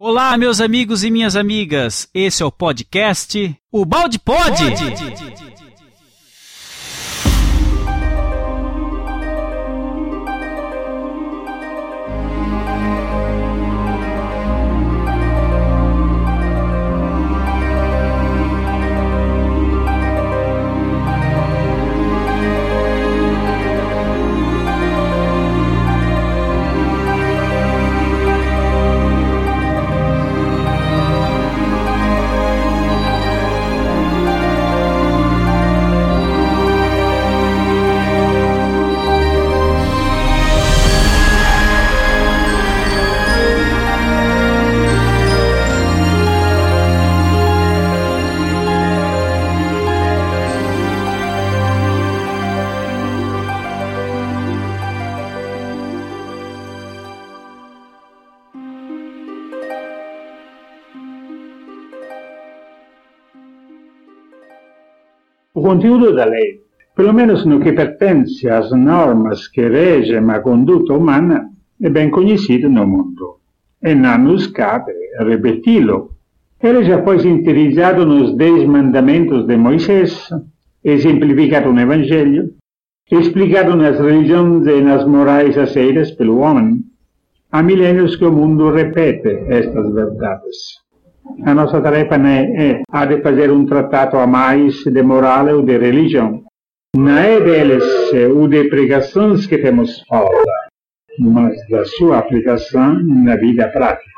Olá, meus amigos e minhas amigas. Esse é o podcast O Balde Pode. Pode. Conteúdo da lei, pelo menos no que pertence às normas que regem a conduta humana, é bem conhecido no mundo. E não nos cabe repeti-lo. Ele já foi sintetizado nos Dez Mandamentos de Moisés, exemplificado no Evangelho, explicado nas religiões e nas morais aceitas pelo homem. Há milênios que o mundo repete estas verdades. A nossa tarefa é, é a de fazer um tratado a mais de moral ou de religião. Não é deles ou de pregações que temos falta, mas da sua aplicação na vida prática.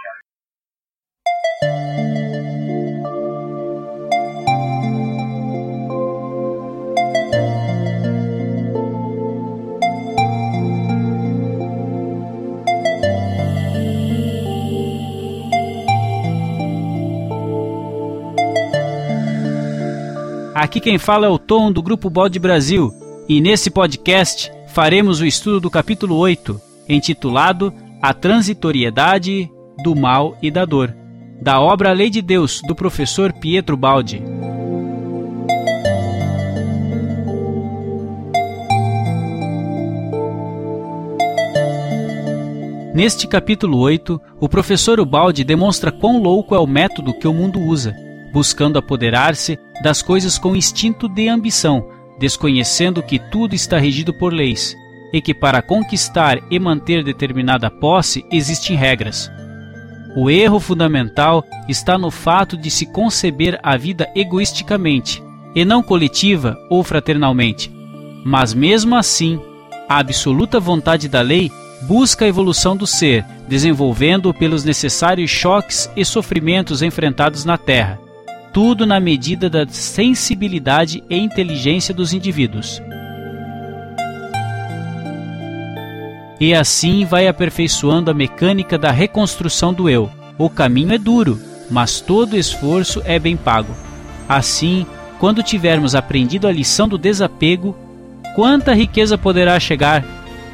Aqui quem fala é o Tom do Grupo Bode Brasil e nesse podcast faremos o estudo do capítulo 8, intitulado A Transitoriedade do Mal e da Dor, da obra Lei de Deus do professor Pietro Baldi. Neste capítulo 8, o professor Ubaldi demonstra quão louco é o método que o mundo usa buscando apoderar-se das coisas com instinto de ambição, desconhecendo que tudo está regido por leis, e que para conquistar e manter determinada posse existem regras. O erro fundamental está no fato de se conceber a vida egoisticamente, e não coletiva ou fraternalmente. Mas mesmo assim, a absoluta vontade da lei busca a evolução do ser, desenvolvendo-o pelos necessários choques e sofrimentos enfrentados na Terra tudo na medida da sensibilidade e inteligência dos indivíduos. E assim vai aperfeiçoando a mecânica da reconstrução do eu. O caminho é duro, mas todo esforço é bem pago. Assim, quando tivermos aprendido a lição do desapego, quanta riqueza poderá chegar?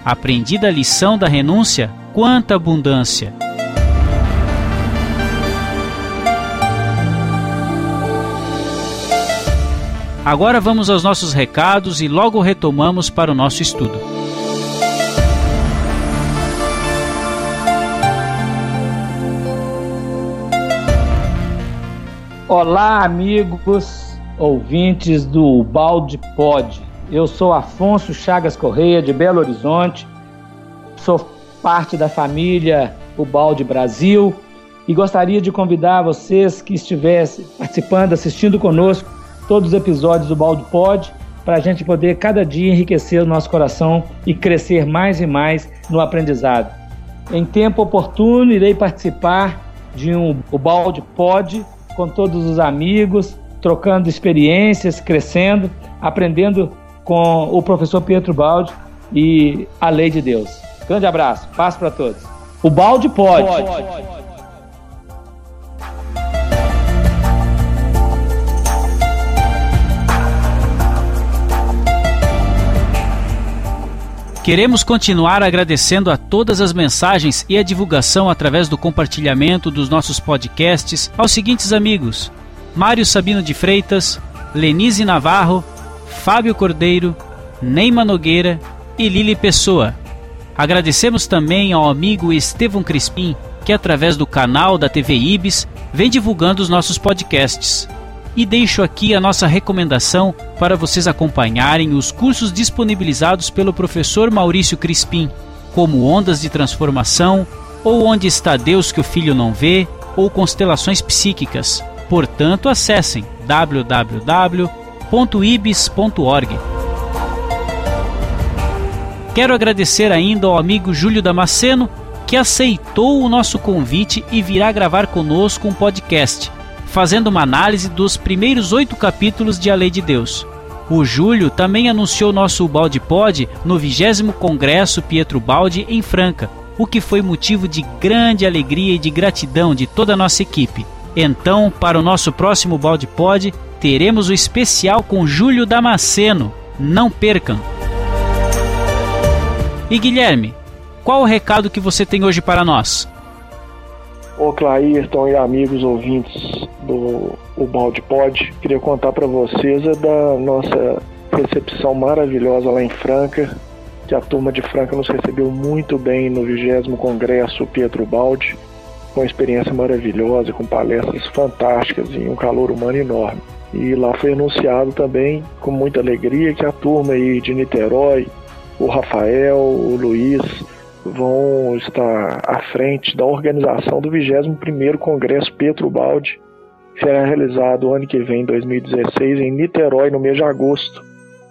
Aprendida a lição da renúncia, quanta abundância! Agora vamos aos nossos recados e logo retomamos para o nosso estudo. Olá, amigos ouvintes do Balde Pod. Eu sou Afonso Chagas Correia, de Belo Horizonte. Sou parte da família O Balde Brasil e gostaria de convidar vocês que estivessem participando, assistindo conosco todos os episódios do Baldo Pod, para a gente poder cada dia enriquecer o nosso coração e crescer mais e mais no aprendizado. Em tempo oportuno, irei participar de um Balde Pod com todos os amigos, trocando experiências, crescendo, aprendendo com o professor Pietro Balde e a lei de Deus. Grande abraço, paz para todos. O Balde pode. Queremos continuar agradecendo a todas as mensagens e a divulgação através do compartilhamento dos nossos podcasts aos seguintes amigos: Mário Sabino de Freitas, Lenise Navarro, Fábio Cordeiro, Neima Nogueira e Lili Pessoa. Agradecemos também ao amigo Estevão Crispim, que através do canal da TV Ibis vem divulgando os nossos podcasts. E deixo aqui a nossa recomendação para vocês acompanharem os cursos disponibilizados pelo professor Maurício Crispim, como Ondas de Transformação, ou Onde está Deus que o Filho não vê, ou Constelações Psíquicas. Portanto, acessem www.ibis.org. Quero agradecer ainda ao amigo Júlio Damasceno, que aceitou o nosso convite e virá gravar conosco um podcast, fazendo uma análise dos primeiros oito capítulos de A Lei de Deus. O Júlio também anunciou nosso Balde Pod no 20 Congresso Pietro Balde em Franca, o que foi motivo de grande alegria e de gratidão de toda a nossa equipe. Então, para o nosso próximo Balde Pod, teremos o especial com Júlio Damasceno. Não percam! E Guilherme, qual o recado que você tem hoje para nós? Ô Clairton e amigos ouvintes do o Balde Pod, queria contar para vocês da nossa recepção maravilhosa lá em Franca, que a turma de Franca nos recebeu muito bem no 20 Congresso Pietro Balde, com uma experiência maravilhosa, com palestras fantásticas e um calor humano enorme. E lá foi anunciado também, com muita alegria, que a turma aí de Niterói, o Rafael, o Luiz vão estar à frente da organização do 21º Congresso Petro Balde, que será realizado ano que vem, 2016, em Niterói, no mês de agosto.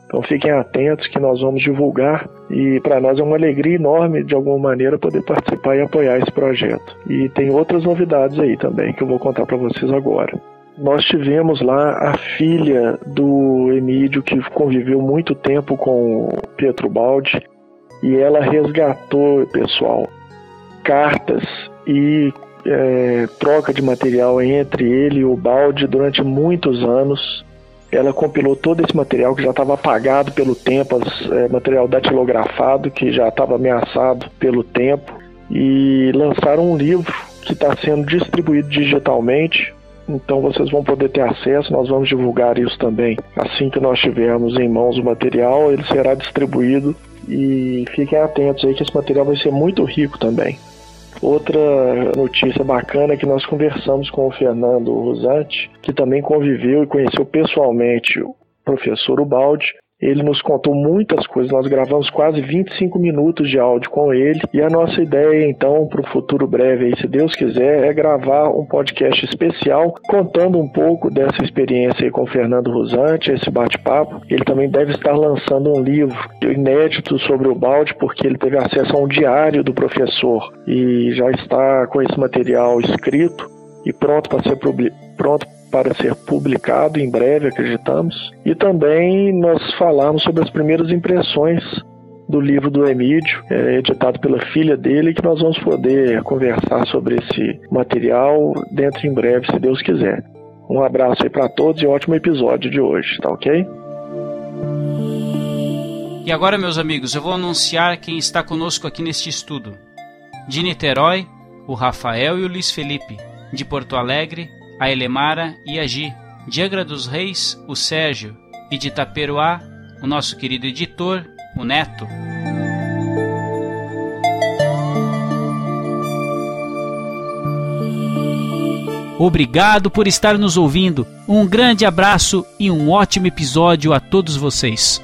Então fiquem atentos que nós vamos divulgar e para nós é uma alegria enorme de alguma maneira poder participar e apoiar esse projeto. E tem outras novidades aí também que eu vou contar para vocês agora. Nós tivemos lá a filha do Emílio que conviveu muito tempo com o Pietro Baldi e ela resgatou, pessoal, cartas e é, troca de material entre ele e o Balde durante muitos anos. Ela compilou todo esse material que já estava apagado pelo tempo, é, material datilografado que já estava ameaçado pelo tempo, e lançaram um livro que está sendo distribuído digitalmente então vocês vão poder ter acesso, nós vamos divulgar isso também. Assim que nós tivermos em mãos o material, ele será distribuído e fiquem atentos aí que esse material vai ser muito rico também. Outra notícia bacana é que nós conversamos com o Fernando Rosante, que também conviveu e conheceu pessoalmente o professor Ubaldi, ele nos contou muitas coisas, nós gravamos quase 25 minutos de áudio com ele e a nossa ideia então para o futuro breve, aí, se Deus quiser, é gravar um podcast especial contando um pouco dessa experiência com o Fernando Rosante, esse bate-papo. Ele também deve estar lançando um livro inédito sobre o balde, porque ele teve acesso a um diário do professor e já está com esse material escrito e pronto para ser pronto para ser publicado em breve, acreditamos. E também nós falamos sobre as primeiras impressões do livro do Emílio, é, editado pela filha dele, que nós vamos poder conversar sobre esse material dentro em breve, se Deus quiser. Um abraço aí para todos e ótimo episódio de hoje, tá ok? E agora, meus amigos, eu vou anunciar quem está conosco aqui neste estudo. De Niterói, o Rafael e o Luiz Felipe. De Porto Alegre, a Elemara e a Gi, de Angra dos Reis, o Sérgio, e de Itaperuá, o nosso querido editor, o Neto. Obrigado por estar nos ouvindo. Um grande abraço e um ótimo episódio a todos vocês.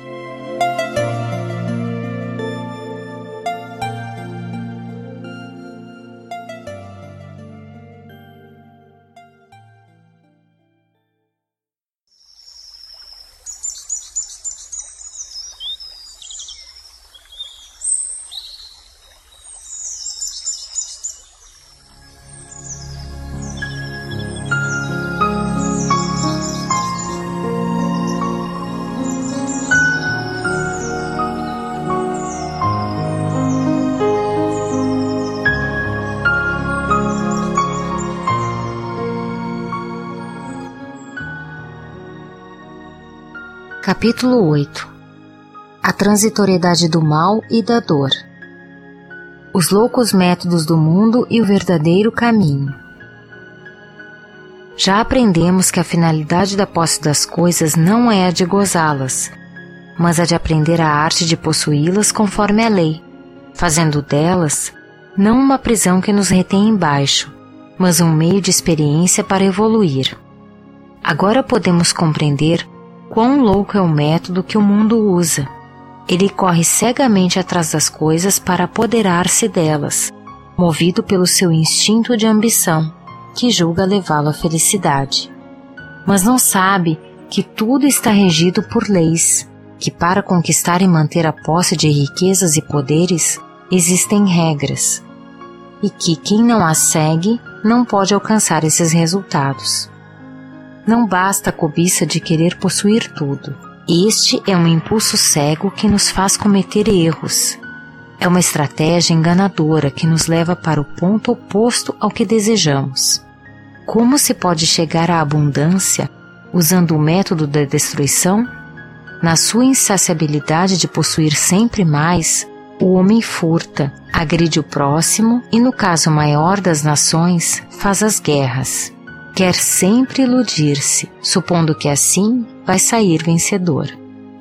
Capítulo 8 A transitoriedade do mal e da dor. Os loucos métodos do mundo e o verdadeiro caminho. Já aprendemos que a finalidade da posse das coisas não é a de gozá-las, mas a de aprender a arte de possuí-las conforme a lei, fazendo delas não uma prisão que nos retém embaixo, mas um meio de experiência para evoluir. Agora podemos compreender quão louco é o método que o mundo usa. Ele corre cegamente atrás das coisas para apoderar-se delas, movido pelo seu instinto de ambição, que julga levá-lo à felicidade. Mas não sabe que tudo está regido por leis, que para conquistar e manter a posse de riquezas e poderes existem regras, e que quem não as segue não pode alcançar esses resultados. Não basta a cobiça de querer possuir tudo. Este é um impulso cego que nos faz cometer erros. É uma estratégia enganadora que nos leva para o ponto oposto ao que desejamos. Como se pode chegar à abundância usando o método da destruição? Na sua insaciabilidade de possuir sempre mais, o homem furta, agride o próximo e, no caso maior das nações, faz as guerras. Quer sempre iludir-se, supondo que assim vai sair vencedor.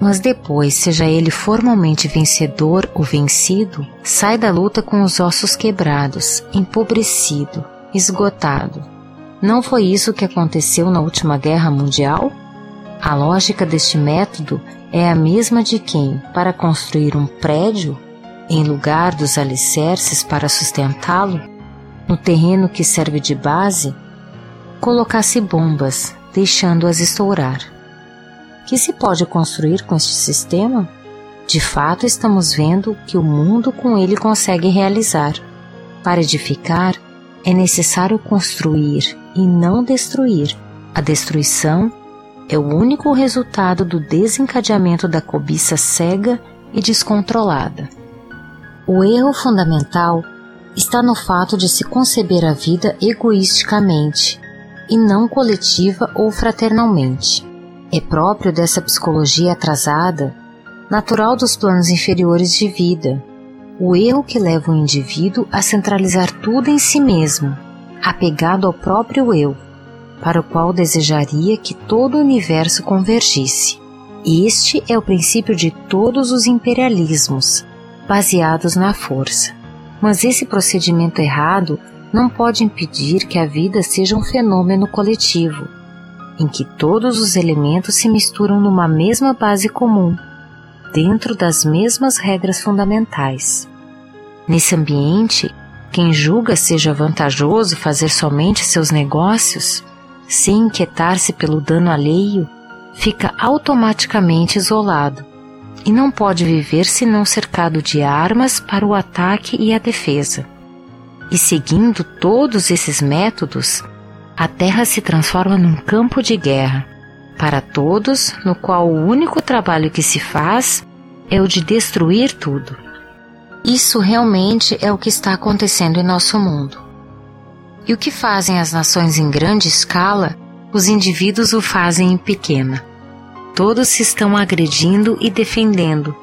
Mas depois, seja ele formalmente vencedor ou vencido, sai da luta com os ossos quebrados, empobrecido, esgotado. Não foi isso que aconteceu na última guerra mundial? A lógica deste método é a mesma de quem, para construir um prédio, em lugar dos alicerces para sustentá-lo, no terreno que serve de base, colocasse bombas, deixando-as estourar. Que se pode construir com este sistema? De fato, estamos vendo que o mundo com ele consegue realizar. Para edificar, é necessário construir e não destruir. A destruição é o único resultado do desencadeamento da cobiça cega e descontrolada. O erro fundamental está no fato de se conceber a vida egoisticamente e não coletiva ou fraternalmente. É próprio dessa psicologia atrasada, natural dos planos inferiores de vida, o erro que leva o indivíduo a centralizar tudo em si mesmo, apegado ao próprio eu, para o qual desejaria que todo o universo convergisse. Este é o princípio de todos os imperialismos, baseados na força. Mas esse procedimento errado não pode impedir que a vida seja um fenômeno coletivo, em que todos os elementos se misturam numa mesma base comum, dentro das mesmas regras fundamentais. Nesse ambiente, quem julga seja vantajoso fazer somente seus negócios, sem inquietar-se pelo dano alheio, fica automaticamente isolado e não pode viver senão cercado de armas para o ataque e a defesa. E seguindo todos esses métodos, a Terra se transforma num campo de guerra para todos, no qual o único trabalho que se faz é o de destruir tudo. Isso realmente é o que está acontecendo em nosso mundo. E o que fazem as nações em grande escala, os indivíduos o fazem em pequena. Todos se estão agredindo e defendendo,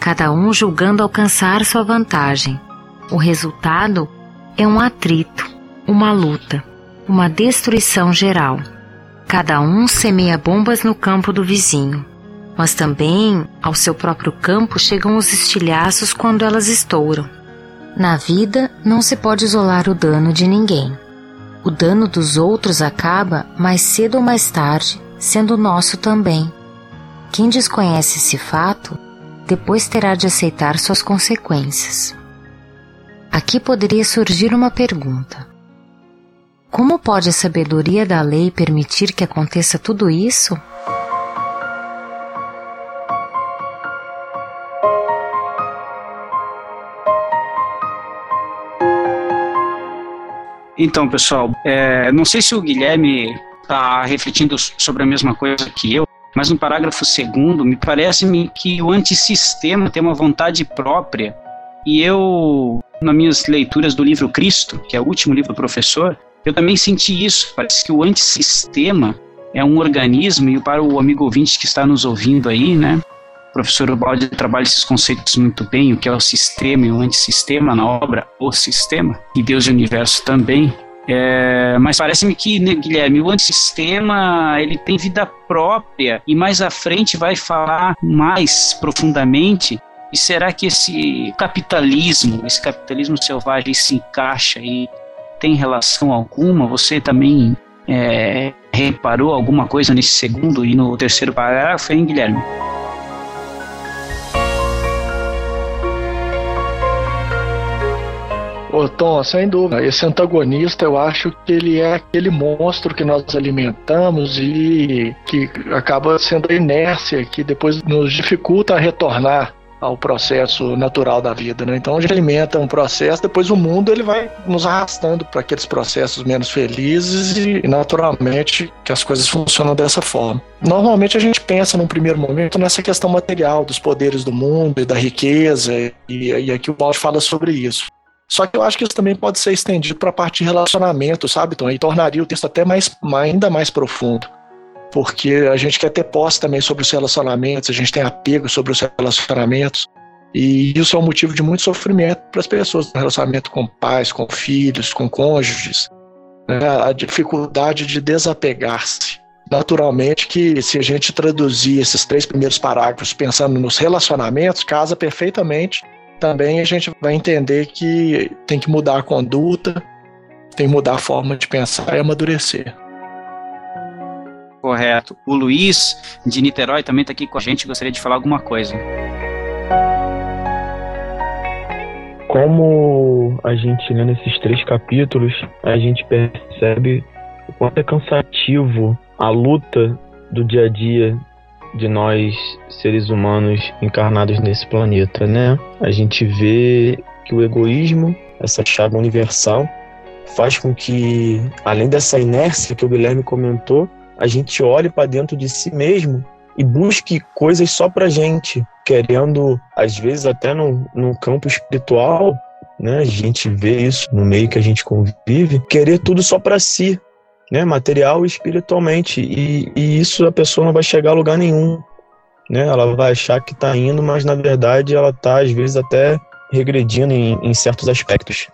cada um julgando alcançar sua vantagem. O resultado é um atrito, uma luta, uma destruição geral. Cada um semeia bombas no campo do vizinho mas também ao seu próprio campo chegam os estilhaços quando elas estouram. Na vida não se pode isolar o dano de ninguém. O dano dos outros acaba mais cedo ou mais tarde, sendo nosso também. Quem desconhece esse fato, depois terá de aceitar suas consequências. Aqui poderia surgir uma pergunta: Como pode a sabedoria da lei permitir que aconteça tudo isso? Então, pessoal, é, não sei se o Guilherme está refletindo sobre a mesma coisa que eu, mas no parágrafo segundo, me parece-me que o antissistema tem uma vontade própria. E eu, nas minhas leituras do livro Cristo, que é o último livro do professor, eu também senti isso. Parece que o antissistema é um organismo, e para o amigo ouvinte que está nos ouvindo aí, né? professor Ubaldi trabalha esses conceitos muito bem, o que é o sistema e o antissistema na obra O Sistema, e Deus e o Universo também. É, mas parece-me que, né, Guilherme, o antissistema ele tem vida própria e mais à frente vai falar mais profundamente E será que esse capitalismo, esse capitalismo selvagem se encaixa e tem relação alguma? Você também é, reparou alguma coisa nesse segundo e no terceiro parágrafo, hein, Guilherme? Ô Tom, sem dúvida, esse antagonista eu acho que ele é aquele monstro que nós alimentamos e que acaba sendo a inércia que depois nos dificulta a retornar ao processo natural da vida, né? Então a gente alimenta um processo, depois o mundo ele vai nos arrastando para aqueles processos menos felizes e naturalmente que as coisas funcionam dessa forma. Normalmente a gente pensa num primeiro momento nessa questão material dos poderes do mundo e da riqueza e, e aqui o Balde fala sobre isso. Só que eu acho que isso também pode ser estendido para a parte de relacionamento, sabe, Tom? E tornaria o texto até mais, ainda mais profundo. Porque a gente quer ter posse também sobre os relacionamentos, a gente tem apego sobre os relacionamentos. E isso é um motivo de muito sofrimento para as pessoas no relacionamento com pais, com filhos, com cônjuges. Né? A dificuldade de desapegar-se. Naturalmente que se a gente traduzir esses três primeiros parágrafos pensando nos relacionamentos, casa perfeitamente também a gente vai entender que tem que mudar a conduta, tem que mudar a forma de pensar e amadurecer. Correto. O Luiz, de Niterói, também está aqui com a gente, gostaria de falar alguma coisa. Como a gente lê nesses três capítulos, a gente percebe o quanto é cansativo a luta do dia a dia de nós seres humanos encarnados nesse planeta, né? A gente vê que o egoísmo, essa chave universal, faz com que, além dessa inércia que o Guilherme comentou, a gente olhe para dentro de si mesmo e busque coisas só para gente, querendo, às vezes, até no, no campo espiritual, né? A gente vê isso no meio que a gente convive, querer tudo só para si, né, material e espiritualmente. E, e, isso a pessoa não vai chegar a lugar nenhum. Né? Ela vai achar que está indo, mas na verdade ela está, às vezes, até regredindo em, em certos aspectos.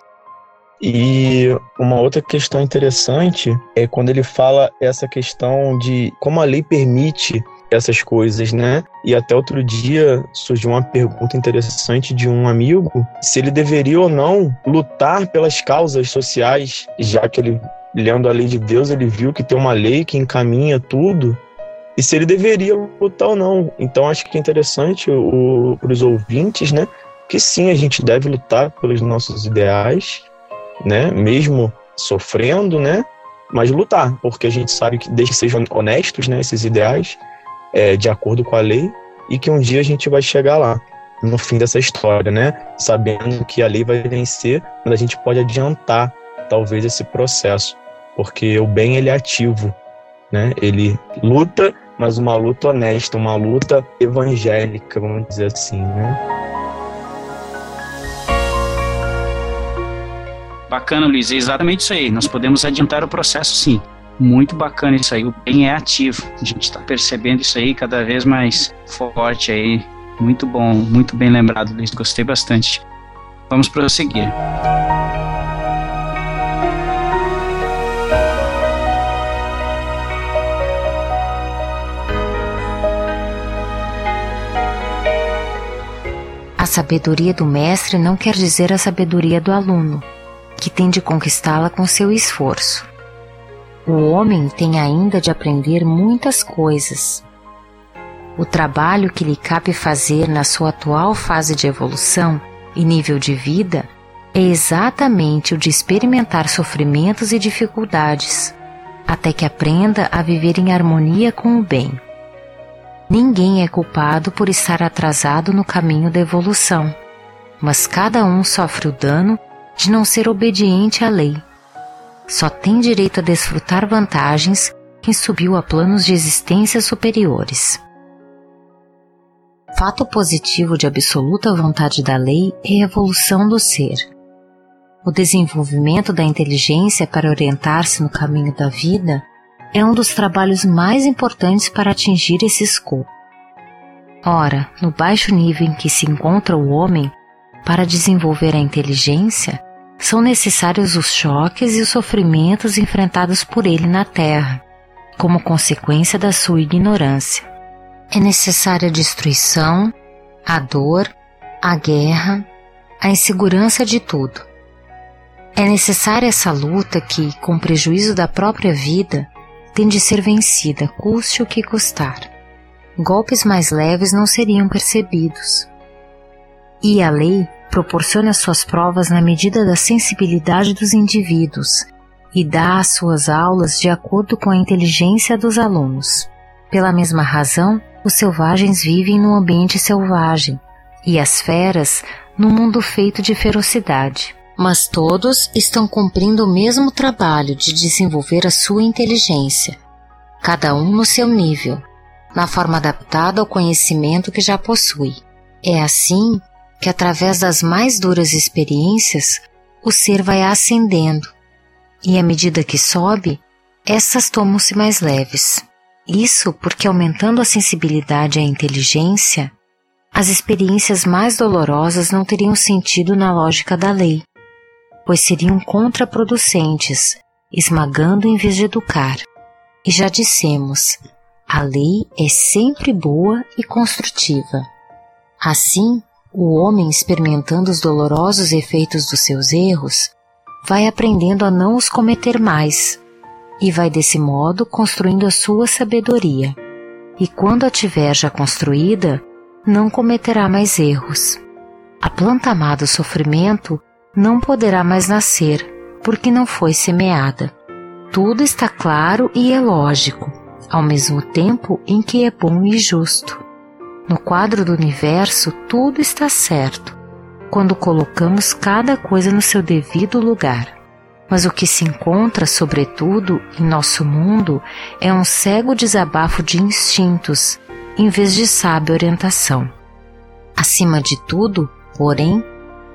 E uma outra questão interessante é quando ele fala essa questão de como a lei permite essas coisas, né? E até outro dia surgiu uma pergunta interessante de um amigo se ele deveria ou não lutar pelas causas sociais, já que ele lendo a lei de Deus, ele viu que tem uma lei que encaminha tudo e se ele deveria lutar ou não. Então acho que é interessante para os ouvintes, né, que sim, a gente deve lutar pelos nossos ideais, né, mesmo sofrendo, né, mas lutar, porque a gente sabe que desde que sejam honestos, né, esses ideais, é, de acordo com a lei, e que um dia a gente vai chegar lá, no fim dessa história, né, sabendo que a lei vai vencer, mas a gente pode adiantar talvez esse processo porque o bem ele é ativo, né? Ele luta, mas uma luta honesta, uma luta evangélica, vamos dizer assim, né? Bacana, Luiz, é exatamente isso aí. Nós podemos adiantar o processo, sim. Muito bacana isso aí. O bem é ativo. A gente está percebendo isso aí cada vez mais forte aí. Muito bom, muito bem lembrado, Luiz. Gostei bastante. Vamos prosseguir. sabedoria do mestre não quer dizer a sabedoria do aluno, que tem de conquistá-la com seu esforço. O homem tem ainda de aprender muitas coisas. O trabalho que lhe cabe fazer na sua atual fase de evolução e nível de vida é exatamente o de experimentar sofrimentos e dificuldades, até que aprenda a viver em harmonia com o bem. Ninguém é culpado por estar atrasado no caminho da evolução, mas cada um sofre o dano de não ser obediente à lei. Só tem direito a desfrutar vantagens quem subiu a planos de existência superiores. Fato positivo de absoluta vontade da lei é a evolução do ser. O desenvolvimento da inteligência para orientar-se no caminho da vida é um dos trabalhos mais importantes para atingir esse escopo. Ora, no baixo nível em que se encontra o homem, para desenvolver a inteligência, são necessários os choques e os sofrimentos enfrentados por ele na Terra, como consequência da sua ignorância. É necessária a destruição, a dor, a guerra, a insegurança de tudo. É necessária essa luta que, com prejuízo da própria vida, tem de ser vencida, custe o que custar. Golpes mais leves não seriam percebidos. E a lei proporciona suas provas na medida da sensibilidade dos indivíduos e dá as suas aulas de acordo com a inteligência dos alunos. Pela mesma razão, os selvagens vivem no ambiente selvagem e as feras no mundo feito de ferocidade. Mas todos estão cumprindo o mesmo trabalho de desenvolver a sua inteligência, cada um no seu nível, na forma adaptada ao conhecimento que já possui. É assim que, através das mais duras experiências, o ser vai ascendendo, e à medida que sobe, essas tomam-se mais leves. Isso porque, aumentando a sensibilidade e a inteligência, as experiências mais dolorosas não teriam sentido na lógica da lei, pois seriam contraproducentes, esmagando em vez de educar. E já dissemos, a lei é sempre boa e construtiva. Assim, o homem, experimentando os dolorosos efeitos dos seus erros, vai aprendendo a não os cometer mais e vai desse modo construindo a sua sabedoria. E quando a tiver já construída, não cometerá mais erros. A planta amada sofrimento não poderá mais nascer, porque não foi semeada. Tudo está claro e é lógico, ao mesmo tempo em que é bom e justo. No quadro do universo, tudo está certo, quando colocamos cada coisa no seu devido lugar. Mas o que se encontra, sobretudo, em nosso mundo é um cego desabafo de instintos, em vez de sábia orientação. Acima de tudo, porém,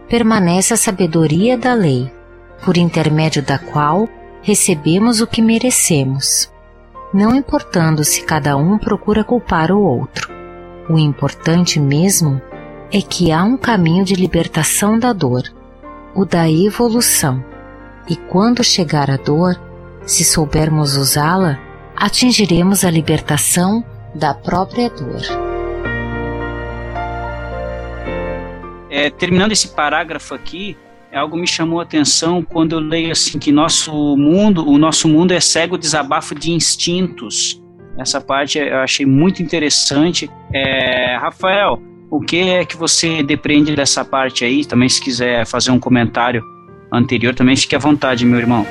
permanece a sabedoria da lei, por intermédio da qual recebemos o que merecemos, não importando se cada um procura culpar o outro. O importante mesmo é que há um caminho de libertação da dor, o da evolução e quando chegar a dor, se soubermos usá-la, atingiremos a libertação da própria dor. É, terminando esse parágrafo aqui, algo me chamou a atenção quando eu leio assim que nosso mundo, o nosso mundo é cego desabafo de instintos. Essa parte eu achei muito interessante. É, Rafael, o que é que você depreende dessa parte aí? Também se quiser fazer um comentário anterior, também fique à vontade, meu irmão.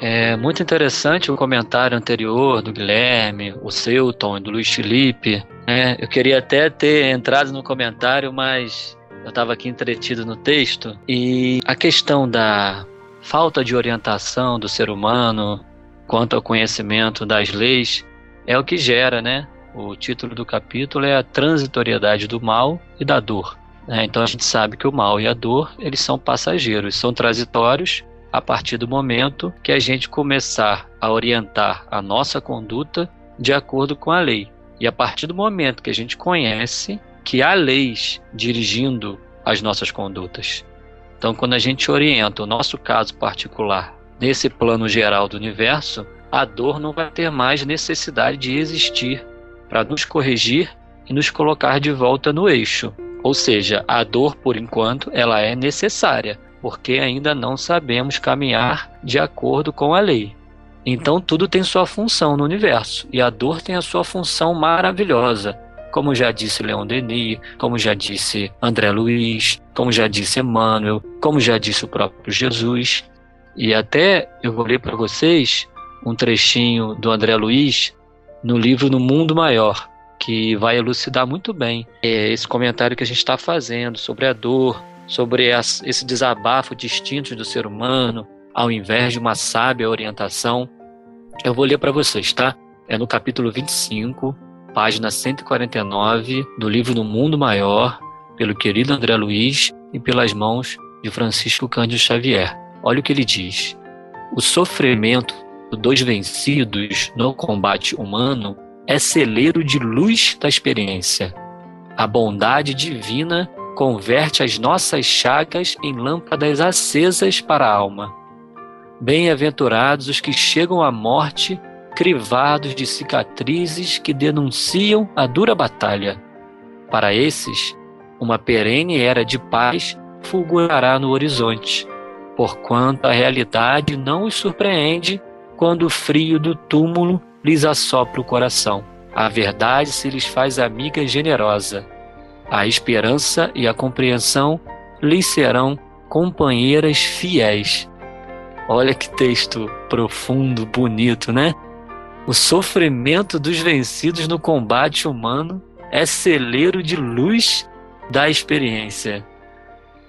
É muito interessante o comentário anterior do Guilherme, o seu, Tom, e do Luiz Felipe. Né? Eu queria até ter entrado no comentário, mas eu estava aqui entretido no texto. E a questão da falta de orientação do ser humano quanto ao conhecimento das leis é o que gera, né? O título do capítulo é a transitoriedade do mal e da dor. Né? Então a gente sabe que o mal e a dor eles são passageiros, são transitórios a partir do momento que a gente começar a orientar a nossa conduta de acordo com a lei. E a partir do momento que a gente conhece que há leis dirigindo as nossas condutas. Então, quando a gente orienta o nosso caso particular nesse plano geral do universo, a dor não vai ter mais necessidade de existir para nos corrigir e nos colocar de volta no eixo. Ou seja, a dor, por enquanto, ela é necessária, porque ainda não sabemos caminhar de acordo com a lei. Então tudo tem sua função no universo, e a dor tem a sua função maravilhosa, como já disse Leon Denis, como já disse André Luiz, como já disse Emmanuel, como já disse o próprio Jesus. E até eu vou ler para vocês um trechinho do André Luiz no livro No Mundo Maior, que vai elucidar muito bem é, esse comentário que a gente está fazendo sobre a dor, sobre esse desabafo distinto do ser humano, ao invés de uma sábia orientação. Eu vou ler para vocês, tá? É no capítulo 25, página 149 do livro No Mundo Maior, pelo querido André Luiz e pelas mãos de Francisco Cândido Xavier. Olha o que ele diz. O sofrimento dos vencidos no combate humano é celeiro de luz da experiência. A bondade divina converte as nossas chagas em lâmpadas acesas para a alma. Bem-aventurados os que chegam à morte crivados de cicatrizes que denunciam a dura batalha. Para esses, uma perene era de paz fulgurará no horizonte, porquanto a realidade não os surpreende quando o frio do túmulo lhes assopra o coração. A verdade se lhes faz amiga generosa. A esperança e a compreensão lhes serão companheiras fiéis. Olha que texto profundo, bonito, né? O sofrimento dos vencidos no combate humano é celeiro de luz da experiência.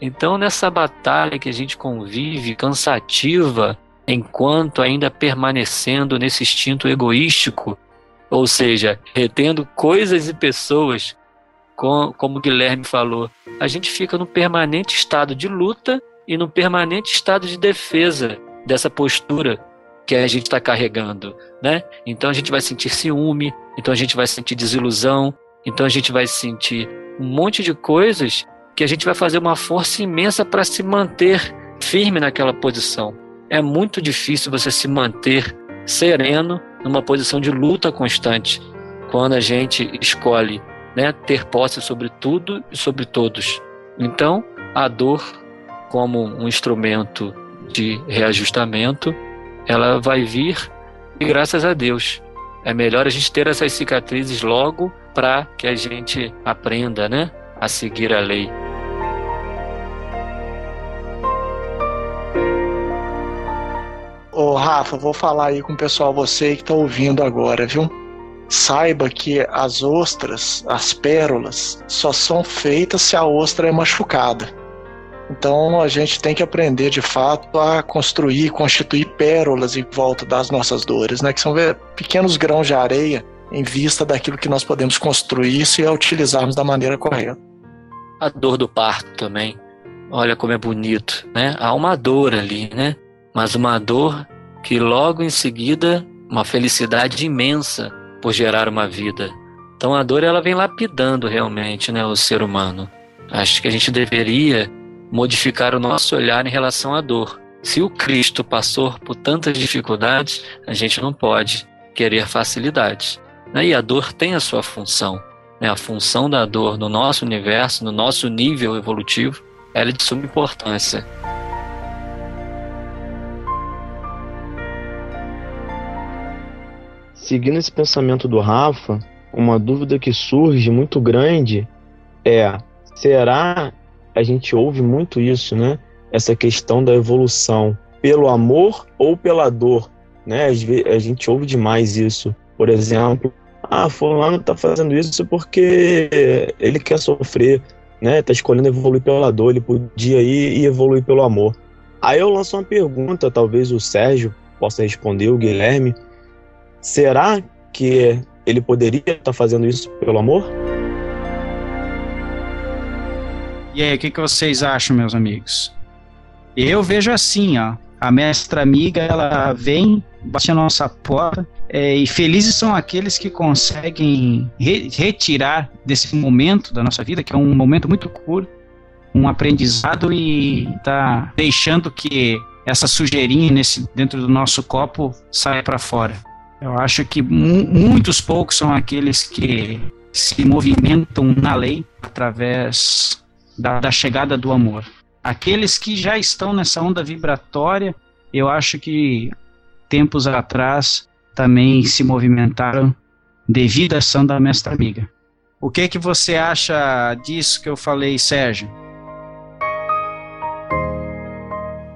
Então, nessa batalha que a gente convive, cansativa, enquanto ainda permanecendo nesse instinto egoístico, ou seja, retendo coisas e pessoas, com, como Guilherme falou, a gente fica no permanente estado de luta e no permanente estado de defesa dessa postura que a gente está carregando, né? Então a gente vai sentir ciúme, então a gente vai sentir desilusão, então a gente vai sentir um monte de coisas que a gente vai fazer uma força imensa para se manter firme naquela posição. É muito difícil você se manter sereno numa posição de luta constante quando a gente escolhe né, ter posse sobre tudo e sobre todos. Então, a dor, como um instrumento de reajustamento, ela vai vir e graças a Deus. É melhor a gente ter essas cicatrizes logo para que a gente aprenda né, a seguir a lei. Ô Rafa, vou falar aí com o pessoal, você que está ouvindo agora, viu? Saiba que as ostras, as pérolas, só são feitas se a ostra é machucada. Então a gente tem que aprender de fato a construir, constituir pérolas em volta das nossas dores, né? Que são pequenos grãos de areia em vista daquilo que nós podemos construir se a utilizarmos da maneira correta. A dor do parto também. Olha como é bonito, né? Há uma dor ali, né? mas uma dor que logo em seguida uma felicidade imensa por gerar uma vida. Então a dor ela vem lapidando realmente, né, o ser humano. Acho que a gente deveria modificar o nosso olhar em relação à dor. Se o Cristo passou por tantas dificuldades, a gente não pode querer facilidades. Né? E a dor tem a sua função. Né? A função da dor no nosso universo, no nosso nível evolutivo, ela é de suma importância. Seguindo esse pensamento do Rafa, uma dúvida que surge muito grande é: será a gente ouve muito isso, né? Essa questão da evolução pelo amor ou pela dor, né? A gente ouve demais isso. Por exemplo, ah, fulano tá fazendo isso porque ele quer sofrer, né? Tá escolhendo evoluir pela dor, ele podia ir e evoluir pelo amor. Aí eu lanço uma pergunta, talvez o Sérgio possa responder, o Guilherme. Será que ele poderia estar tá fazendo isso pelo amor? E aí, o que, que vocês acham, meus amigos? Eu vejo assim, ó. A mestra amiga, ela vem, bate a nossa porta, é, e felizes são aqueles que conseguem re retirar desse momento da nossa vida, que é um momento muito curto, um aprendizado e tá deixando que essa sujeirinha nesse, dentro do nosso copo saia para fora. Eu acho que muitos poucos são aqueles que se movimentam na lei através da, da chegada do amor. Aqueles que já estão nessa onda vibratória, eu acho que tempos atrás também se movimentaram devido à ação da mestra amiga. O que que você acha disso que eu falei, Sérgio?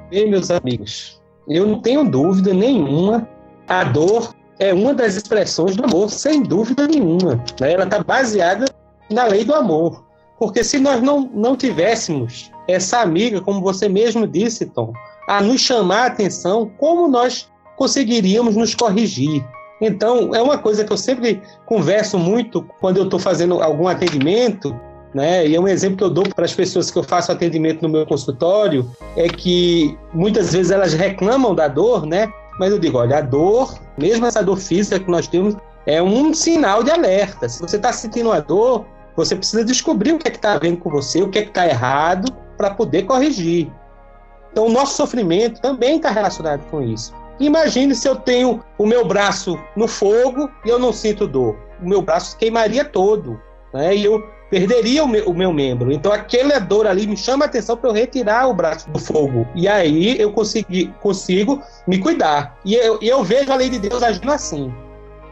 Bem, meus amigos, eu não tenho dúvida nenhuma, a dor é uma das expressões do amor, sem dúvida nenhuma. Né? Ela está baseada na lei do amor. Porque se nós não, não tivéssemos essa amiga, como você mesmo disse, Tom, a nos chamar a atenção, como nós conseguiríamos nos corrigir? Então, é uma coisa que eu sempre converso muito quando eu estou fazendo algum atendimento, né? E é um exemplo que eu dou para as pessoas que eu faço atendimento no meu consultório, é que muitas vezes elas reclamam da dor, né? Mas eu digo, olha, a dor, mesmo essa dor física que nós temos, é um sinal de alerta. Se você está sentindo a dor, você precisa descobrir o que é está vendo com você, o que é está errado, para poder corrigir. Então, o nosso sofrimento também está relacionado com isso. Imagine se eu tenho o meu braço no fogo e eu não sinto dor. O meu braço queimaria todo. Né? E eu perderia o meu, o meu, membro. Então aquela dor ali me chama a atenção para eu retirar o braço do fogo. E aí eu consegui, consigo me cuidar. E eu, eu vejo a lei de Deus agindo assim.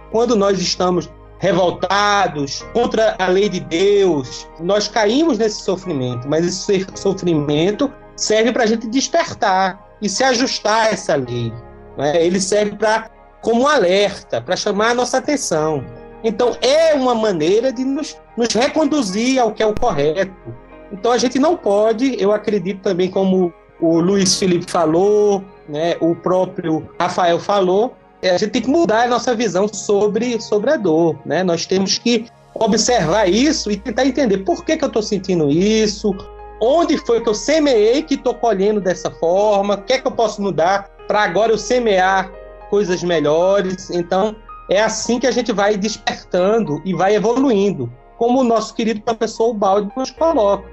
Quando nós estamos revoltados contra a lei de Deus, nós caímos nesse sofrimento, mas esse sofrimento serve para a gente despertar e se ajustar a essa lei. Né? Ele serve para como um alerta, para chamar a nossa atenção. Então, é uma maneira de nos, nos reconduzir ao que é o correto. Então, a gente não pode, eu acredito também, como o Luiz Felipe falou, né, o próprio Rafael falou, a gente tem que mudar a nossa visão sobre, sobre a dor. Né? Nós temos que observar isso e tentar entender por que, que eu estou sentindo isso, onde foi que eu semeei que estou colhendo dessa forma, o que é que eu posso mudar para agora eu semear coisas melhores. Então, é assim que a gente vai despertando e vai evoluindo, como o nosso querido professor Balde nos coloca.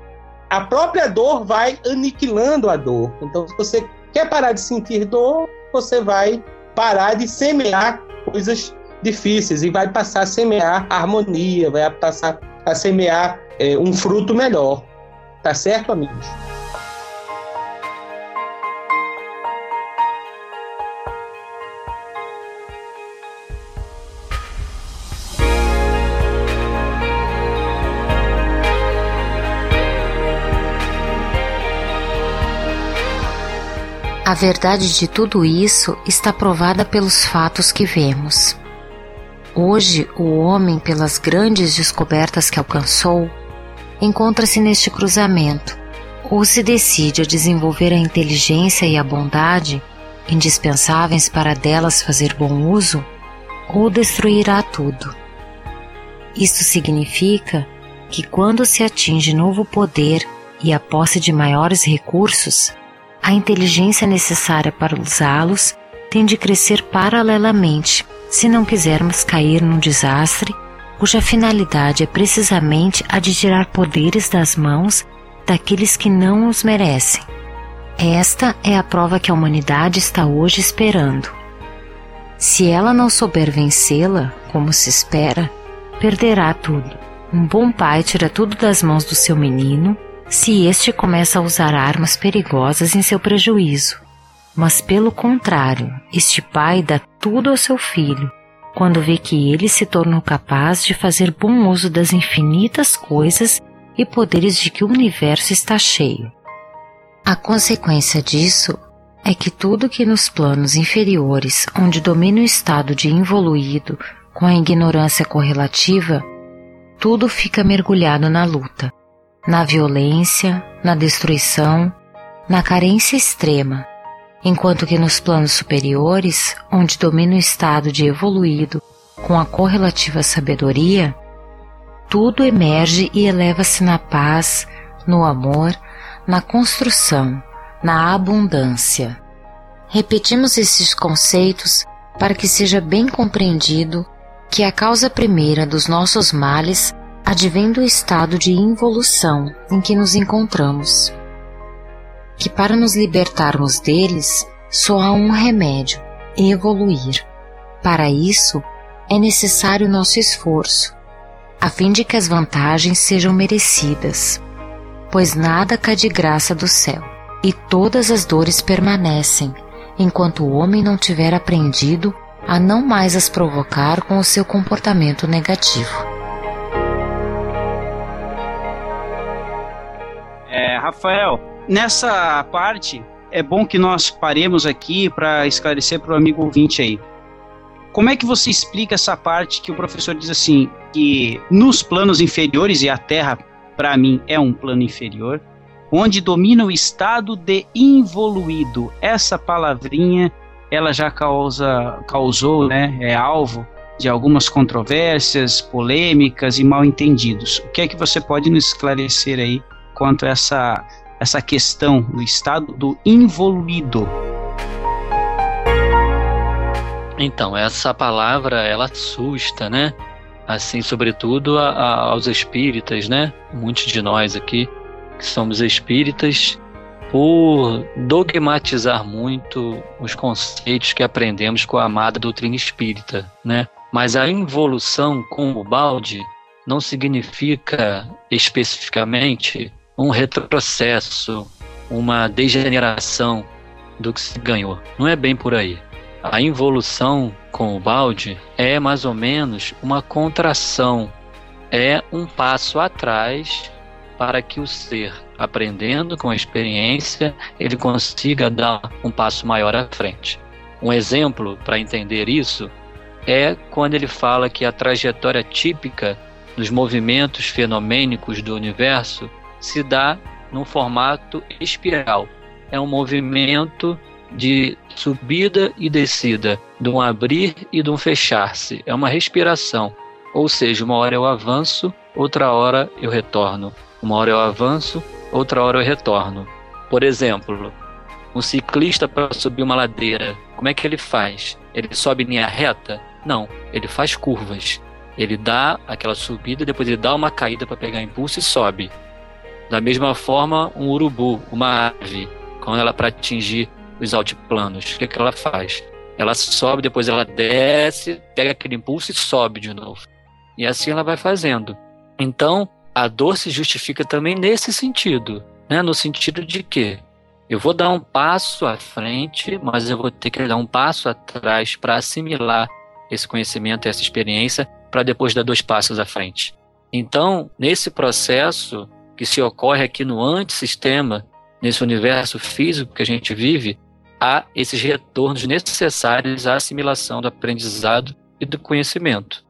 A própria dor vai aniquilando a dor. Então, se você quer parar de sentir dor, você vai parar de semear coisas difíceis e vai passar a semear harmonia, vai passar a semear é, um fruto melhor. Tá certo, amigos? A verdade de tudo isso está provada pelos fatos que vemos. Hoje, o homem, pelas grandes descobertas que alcançou, encontra-se neste cruzamento, ou se decide a desenvolver a inteligência e a bondade, indispensáveis para delas fazer bom uso, ou destruirá tudo. Isto significa que quando se atinge novo poder e a posse de maiores recursos, a inteligência necessária para usá-los tem de crescer paralelamente, se não quisermos cair num desastre cuja finalidade é precisamente a de tirar poderes das mãos daqueles que não os merecem. Esta é a prova que a humanidade está hoje esperando. Se ela não souber vencê-la, como se espera, perderá tudo. Um bom pai tira tudo das mãos do seu menino se este começa a usar armas perigosas em seu prejuízo. Mas, pelo contrário, este pai dá tudo ao seu filho quando vê que ele se tornou capaz de fazer bom uso das infinitas coisas e poderes de que o universo está cheio. A consequência disso é que tudo que nos planos inferiores, onde domina o estado de involuído com a ignorância correlativa, tudo fica mergulhado na luta, na violência, na destruição, na carência extrema, enquanto que nos planos superiores, onde domina o estado de evoluído com a correlativa sabedoria, tudo emerge e eleva-se na paz, no amor, na construção, na abundância. Repetimos esses conceitos para que seja bem compreendido que a causa primeira dos nossos males advém do estado de involução em que nos encontramos. Que para nos libertarmos deles, só há um remédio: evoluir. Para isso, é necessário nosso esforço, a fim de que as vantagens sejam merecidas, pois nada cai de graça do céu, e todas as dores permanecem, enquanto o homem não tiver aprendido a não mais as provocar com o seu comportamento negativo. Rafael, nessa parte é bom que nós paremos aqui para esclarecer para o amigo ouvinte aí. Como é que você explica essa parte que o professor diz assim, que nos planos inferiores, e a Terra, para mim, é um plano inferior, onde domina o estado de involuído. Essa palavrinha, ela já causa, causou, né, é alvo de algumas controvérsias, polêmicas e mal entendidos. O que é que você pode nos esclarecer aí quanto a essa, essa questão do estado do involuído. Então, essa palavra, ela assusta, né? Assim, sobretudo a, a, aos espíritas, né? Muitos de nós aqui, que somos espíritas, por dogmatizar muito os conceitos que aprendemos com a amada doutrina espírita, né? Mas a involução com o balde não significa especificamente um retrocesso, uma degeneração do que se ganhou. Não é bem por aí. A involução com o balde é mais ou menos uma contração, é um passo atrás para que o ser, aprendendo com a experiência, ele consiga dar um passo maior à frente. Um exemplo para entender isso é quando ele fala que a trajetória típica dos movimentos fenomênicos do universo se dá num formato espiral. É um movimento de subida e descida, de um abrir e de um fechar-se. É uma respiração. Ou seja, uma hora eu avanço, outra hora eu retorno. Uma hora eu avanço, outra hora eu retorno. Por exemplo, um ciclista para subir uma ladeira, como é que ele faz? Ele sobe em linha reta? Não, ele faz curvas. Ele dá aquela subida, depois ele dá uma caída para pegar impulso e sobe. Da mesma forma, um urubu, uma ave, quando ela para atingir os altiplanos, o que, que ela faz? Ela sobe, depois ela desce, pega aquele impulso e sobe de novo. E assim ela vai fazendo. Então, a dor se justifica também nesse sentido, né? No sentido de que eu vou dar um passo à frente, mas eu vou ter que dar um passo atrás para assimilar esse conhecimento, essa experiência, para depois dar dois passos à frente. Então, nesse processo, que se ocorre aqui no antissistema, nesse universo físico que a gente vive, há esses retornos necessários à assimilação do aprendizado e do conhecimento.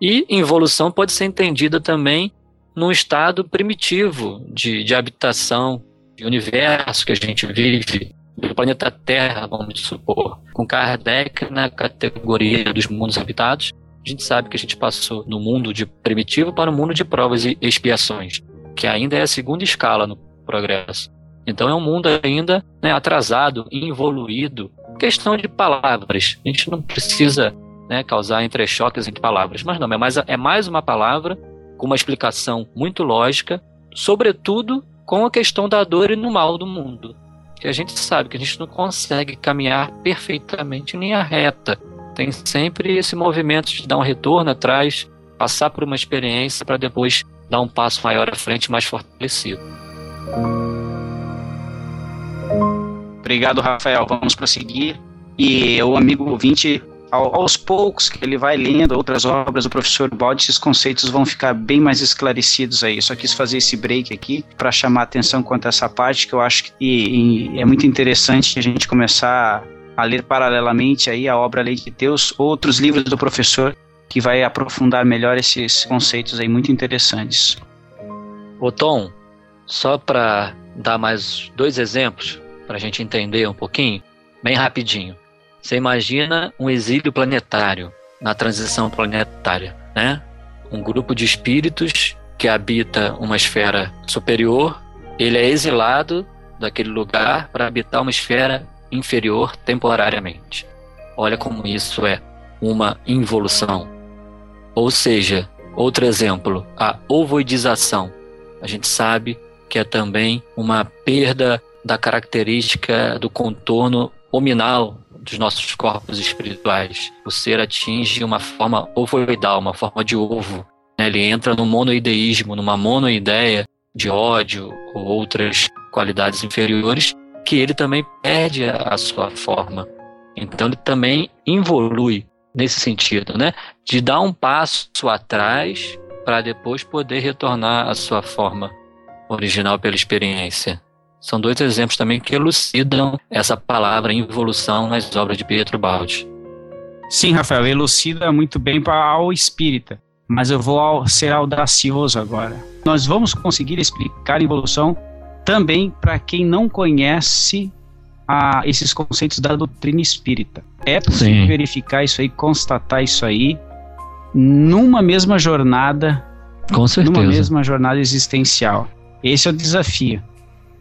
E involução pode ser entendida também num estado primitivo de, de habitação, de universo que a gente vive, do planeta Terra, vamos supor, com Kardec na categoria dos mundos habitados, a gente sabe que a gente passou no mundo de primitivo para o mundo de provas e expiações que ainda é a segunda escala no progresso. Então é um mundo ainda né, atrasado, involuído. Questão de palavras. A gente não precisa né, causar entrechoques entre palavras, mas não, é mais, é mais uma palavra com uma explicação muito lógica, sobretudo com a questão da dor e no mal do mundo. Que a gente sabe que a gente não consegue caminhar perfeitamente em linha reta. Tem sempre esse movimento de dar um retorno atrás, passar por uma experiência para depois dar um passo maior à frente, mais fortalecido. Obrigado, Rafael. Vamos prosseguir. E o amigo ouvinte, aos poucos que ele vai lendo outras obras do professor Baldi, esses conceitos vão ficar bem mais esclarecidos aí. só quis fazer esse break aqui para chamar a atenção quanto a essa parte que eu acho que é muito interessante a gente começar a ler paralelamente aí a obra Lei de Deus, outros livros do professor que vai aprofundar melhor esses conceitos aí muito interessantes. Ô Tom, só para dar mais dois exemplos para a gente entender um pouquinho, bem rapidinho. Você imagina um exílio planetário na transição planetária, né? Um grupo de espíritos que habita uma esfera superior, ele é exilado daquele lugar para habitar uma esfera inferior temporariamente. Olha como isso é uma involução. Ou seja, outro exemplo, a ovoidização. A gente sabe que é também uma perda da característica do contorno ominal dos nossos corpos espirituais. O ser atinge uma forma ovoidal, uma forma de ovo. Né? Ele entra no monoideísmo, numa monoideia de ódio ou outras qualidades inferiores, que ele também perde a sua forma. Então ele também involui nesse sentido, né? De dar um passo atrás para depois poder retornar à sua forma original pela experiência. São dois exemplos também que elucidam essa palavra involução nas obras de Pietro Baldi. Sim, Rafael, elucida muito bem para o espírita, mas eu vou ser audacioso agora. Nós vamos conseguir explicar a evolução também para quem não conhece a esses conceitos da doutrina espírita. É possível Sim. verificar isso aí, constatar isso aí numa mesma jornada, com certeza. numa mesma jornada existencial. Esse é o desafio.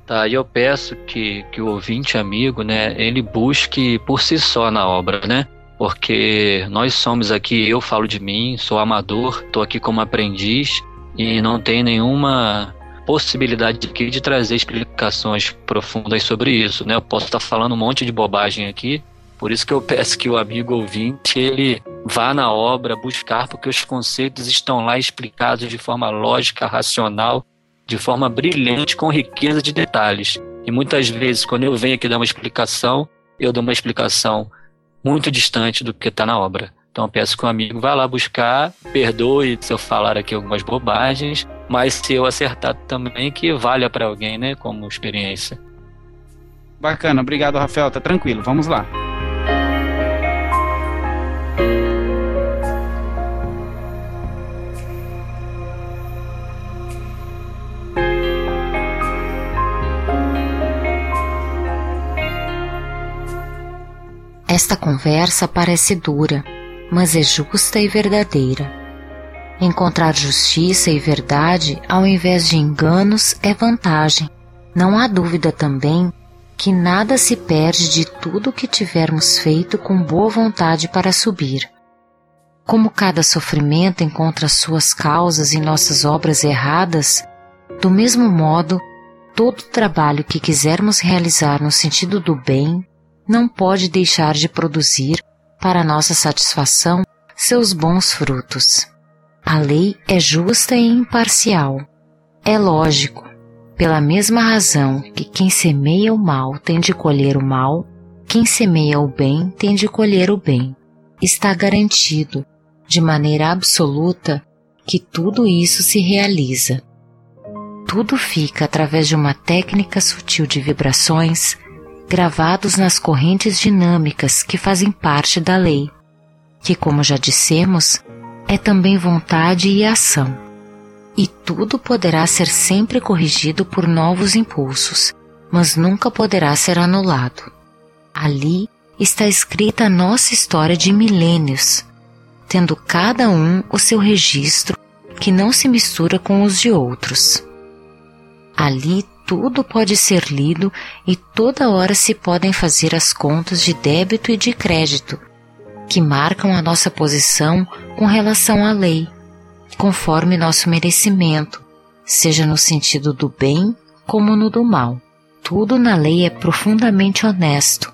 Tá, e eu peço que, que o ouvinte amigo, né, ele busque por si só na obra, né? Porque nós somos aqui, eu falo de mim, sou amador, estou aqui como aprendiz e não tem nenhuma possibilidade aqui de trazer explicações profundas sobre isso, né? Eu posso estar falando um monte de bobagem aqui, Por isso que eu peço que o amigo ouvinte ele vá na obra buscar, porque os conceitos estão lá explicados de forma lógica, racional, de forma brilhante, com riqueza de detalhes. E muitas vezes, quando eu venho aqui dar uma explicação, eu dou uma explicação muito distante do que está na obra. Então peço que o amigo vá lá buscar, perdoe se eu falar aqui algumas bobagens, mas se eu acertar também, que valha para alguém, né, como experiência. Bacana, obrigado, Rafael. Tá tranquilo, vamos lá. Esta conversa parece dura, mas é justa e verdadeira. Encontrar justiça e verdade ao invés de enganos é vantagem. Não há dúvida também que nada se perde de tudo que tivermos feito com boa vontade para subir. Como cada sofrimento encontra suas causas em nossas obras erradas, do mesmo modo, todo trabalho que quisermos realizar no sentido do bem não pode deixar de produzir, para nossa satisfação, seus bons frutos. A lei é justa e imparcial. É lógico, pela mesma razão que quem semeia o mal tem de colher o mal, quem semeia o bem tem de colher o bem. Está garantido, de maneira absoluta, que tudo isso se realiza. Tudo fica através de uma técnica sutil de vibrações gravados nas correntes dinâmicas que fazem parte da lei, que, como já dissemos, é também vontade e ação. E tudo poderá ser sempre corrigido por novos impulsos, mas nunca poderá ser anulado. Ali está escrita a nossa história de milênios, tendo cada um o seu registro que não se mistura com os de outros. Ali tudo pode ser lido e toda hora se podem fazer as contas de débito e de crédito, que marcam a nossa posição com relação à lei, conforme nosso merecimento, seja no sentido do bem como no do mal. Tudo na lei é profundamente honesto,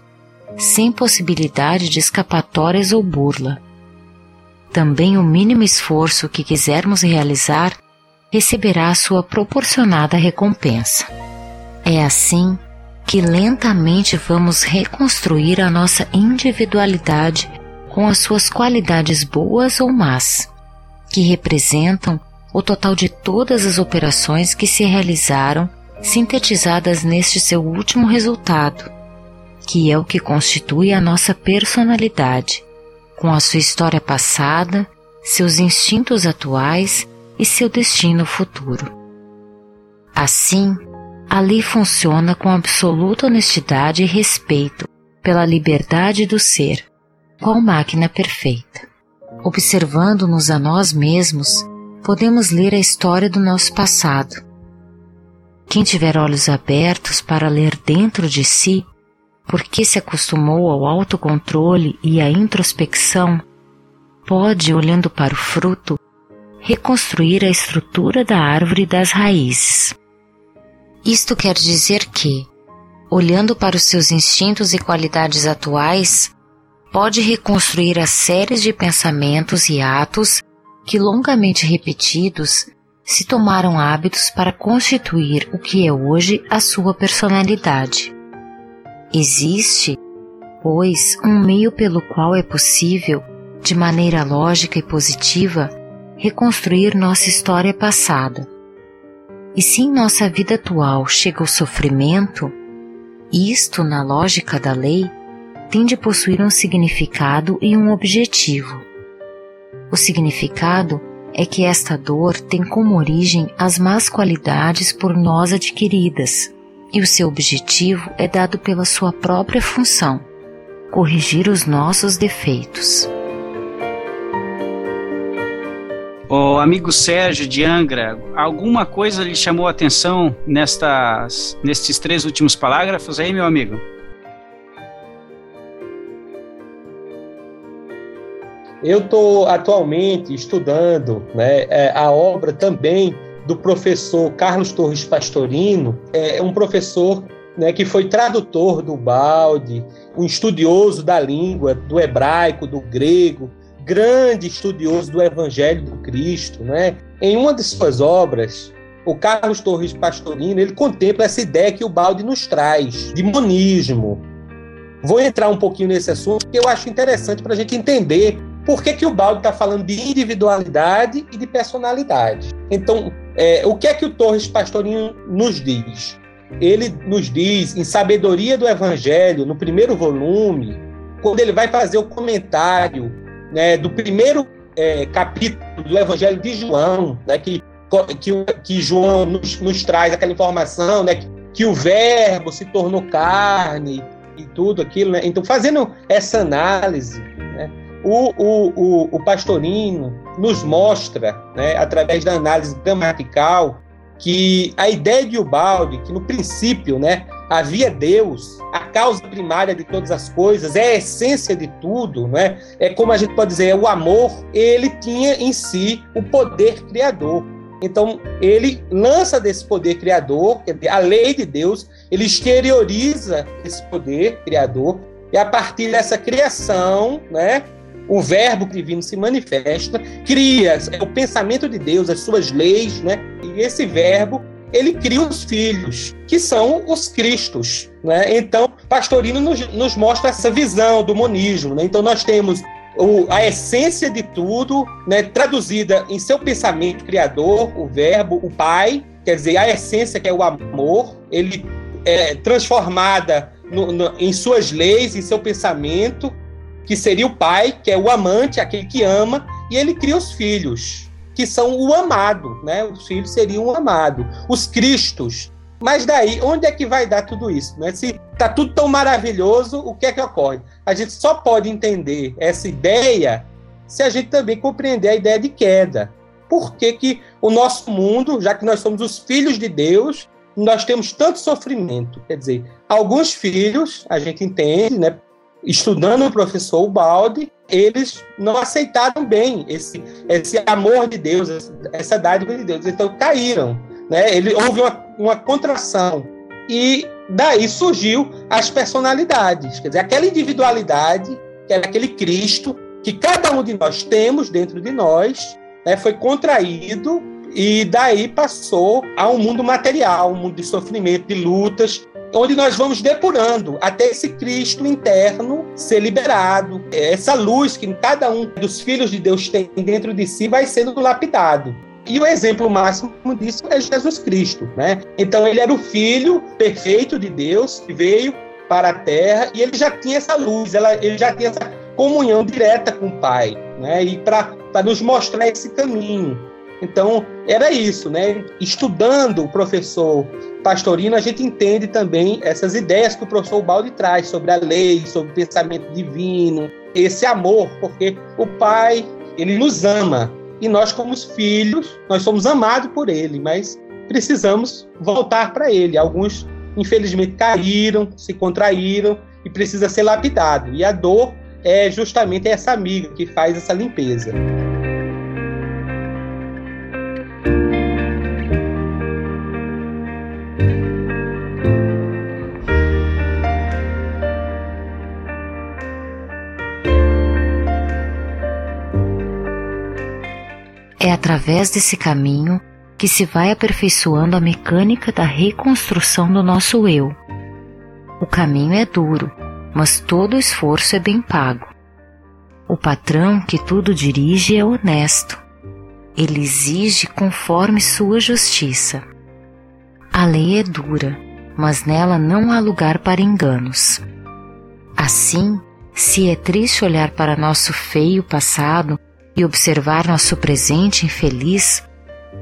sem possibilidade de escapatórias ou burla. Também o mínimo esforço que quisermos realizar receberá a sua proporcionada recompensa. É assim que lentamente vamos reconstruir a nossa individualidade com as suas qualidades boas ou más, que representam o total de todas as operações que se realizaram sintetizadas neste seu último resultado, que é o que constitui a nossa personalidade, com a sua história passada, seus instintos atuais e seu destino futuro. Assim, a lei funciona com absoluta honestidade e respeito pela liberdade do ser, qual máquina perfeita. Observando-nos a nós mesmos, podemos ler a história do nosso passado. Quem tiver olhos abertos para ler dentro de si, porque se acostumou ao autocontrole e à introspecção, pode, olhando para o fruto, reconstruir a estrutura da árvore das raízes. Isto quer dizer que, olhando para os seus instintos e qualidades atuais, pode reconstruir as séries de pensamentos e atos que, longamente repetidos, se tomaram hábitos para constituir o que é hoje a sua personalidade. Existe, pois, um meio pelo qual é possível, de maneira lógica e positiva, reconstruir nossa história passada e se em nossa vida atual chega o sofrimento, isto, na lógica da lei, tem de possuir um significado e um objetivo. O significado é que esta dor tem como origem as más qualidades por nós adquiridas, e o seu objetivo é dado pela sua própria função, corrigir os nossos defeitos. O amigo Sérgio de Angra, alguma coisa lhe chamou a atenção nestas, nestes três últimos parágrafos aí, meu amigo? Eu estou atualmente estudando né, é, a obra também do professor Carlos Torres Pastorino, é um professor né, que foi tradutor do balde, um estudioso da língua, do hebraico, do grego, grande estudioso do Evangelho do Cristo, né? Em uma de suas obras, o Carlos Torres Pastorino, ele contempla essa ideia que o balde nos traz, de monismo. Vou entrar um pouquinho nesse assunto, porque eu acho interessante para a gente entender por que, que o balde está falando de individualidade e de personalidade. Então, é, o que é que o Torres Pastorino nos diz? Ele nos diz, em Sabedoria do Evangelho, no primeiro volume, quando ele vai fazer o comentário né, do primeiro é, capítulo do Evangelho de João, né, que, que, que João nos, nos, traz aquela informação, né, que, que, o Verbo se tornou carne e tudo aquilo. Né? Então, fazendo essa análise, né, o, o, o, o Pastorino nos mostra, né, através da análise gramatical, que a ideia de Ubaldi, que no princípio né, havia Deus, a causa primária de todas as coisas, é a essência de tudo, né? é como a gente pode dizer, é o amor, ele tinha em si o poder criador. Então, ele lança desse poder criador, a lei de Deus, ele exterioriza esse poder criador, e a partir dessa criação, né, o verbo divino se manifesta, cria o pensamento de Deus, as suas leis, né? E esse verbo ele cria os filhos, que são os cristos. Né? Então, Pastorino nos, nos mostra essa visão do monismo. Né? Então, nós temos o, a essência de tudo, né, traduzida em seu pensamento criador, o verbo, o pai, quer dizer, a essência que é o amor, ele é transformada no, no, em suas leis, em seu pensamento, que seria o pai, que é o amante, aquele que ama, e ele cria os filhos, que são o amado, né? Os filhos seriam o amado, os cristos. Mas daí, onde é que vai dar tudo isso? Né? Se está tudo tão maravilhoso, o que é que ocorre? A gente só pode entender essa ideia se a gente também compreender a ideia de queda. Por que, que o nosso mundo, já que nós somos os filhos de Deus, nós temos tanto sofrimento? Quer dizer, alguns filhos, a gente entende, né? Estudando o professor Balde, eles não aceitaram bem esse, esse amor de Deus, essa dádiva de Deus. Então caíram. Né? Ele, houve uma, uma contração. E daí surgiu as personalidades. Quer dizer, aquela individualidade, que era aquele Cristo, que cada um de nós temos dentro de nós, né, foi contraído e daí passou a um mundo material, um mundo de sofrimento, de lutas, onde nós vamos depurando até esse Cristo interno ser liberado. Essa luz que cada um dos filhos de Deus tem dentro de si vai sendo lapidado. E o exemplo máximo disso é Jesus Cristo, né? Então ele era o filho perfeito de Deus que veio para a terra e ele já tinha essa luz, ela, ele já tinha essa comunhão direta com o Pai, né? E para nos mostrar esse caminho. Então, era isso, né? Estudando o professor Pastorino, a gente entende também essas ideias que o professor Baldi traz sobre a lei, sobre o pensamento divino, esse amor, porque o Pai, ele nos ama, e nós como filhos, nós somos amados por ele, mas precisamos voltar para ele. Alguns, infelizmente, caíram, se contraíram e precisa ser lapidado. E a dor é justamente essa amiga que faz essa limpeza. Através desse caminho que se vai aperfeiçoando a mecânica da reconstrução do nosso eu. O caminho é duro, mas todo esforço é bem pago. O patrão que tudo dirige é honesto. Ele exige conforme sua justiça. A lei é dura, mas nela não há lugar para enganos. Assim, se é triste olhar para nosso feio passado e observar nosso presente infeliz,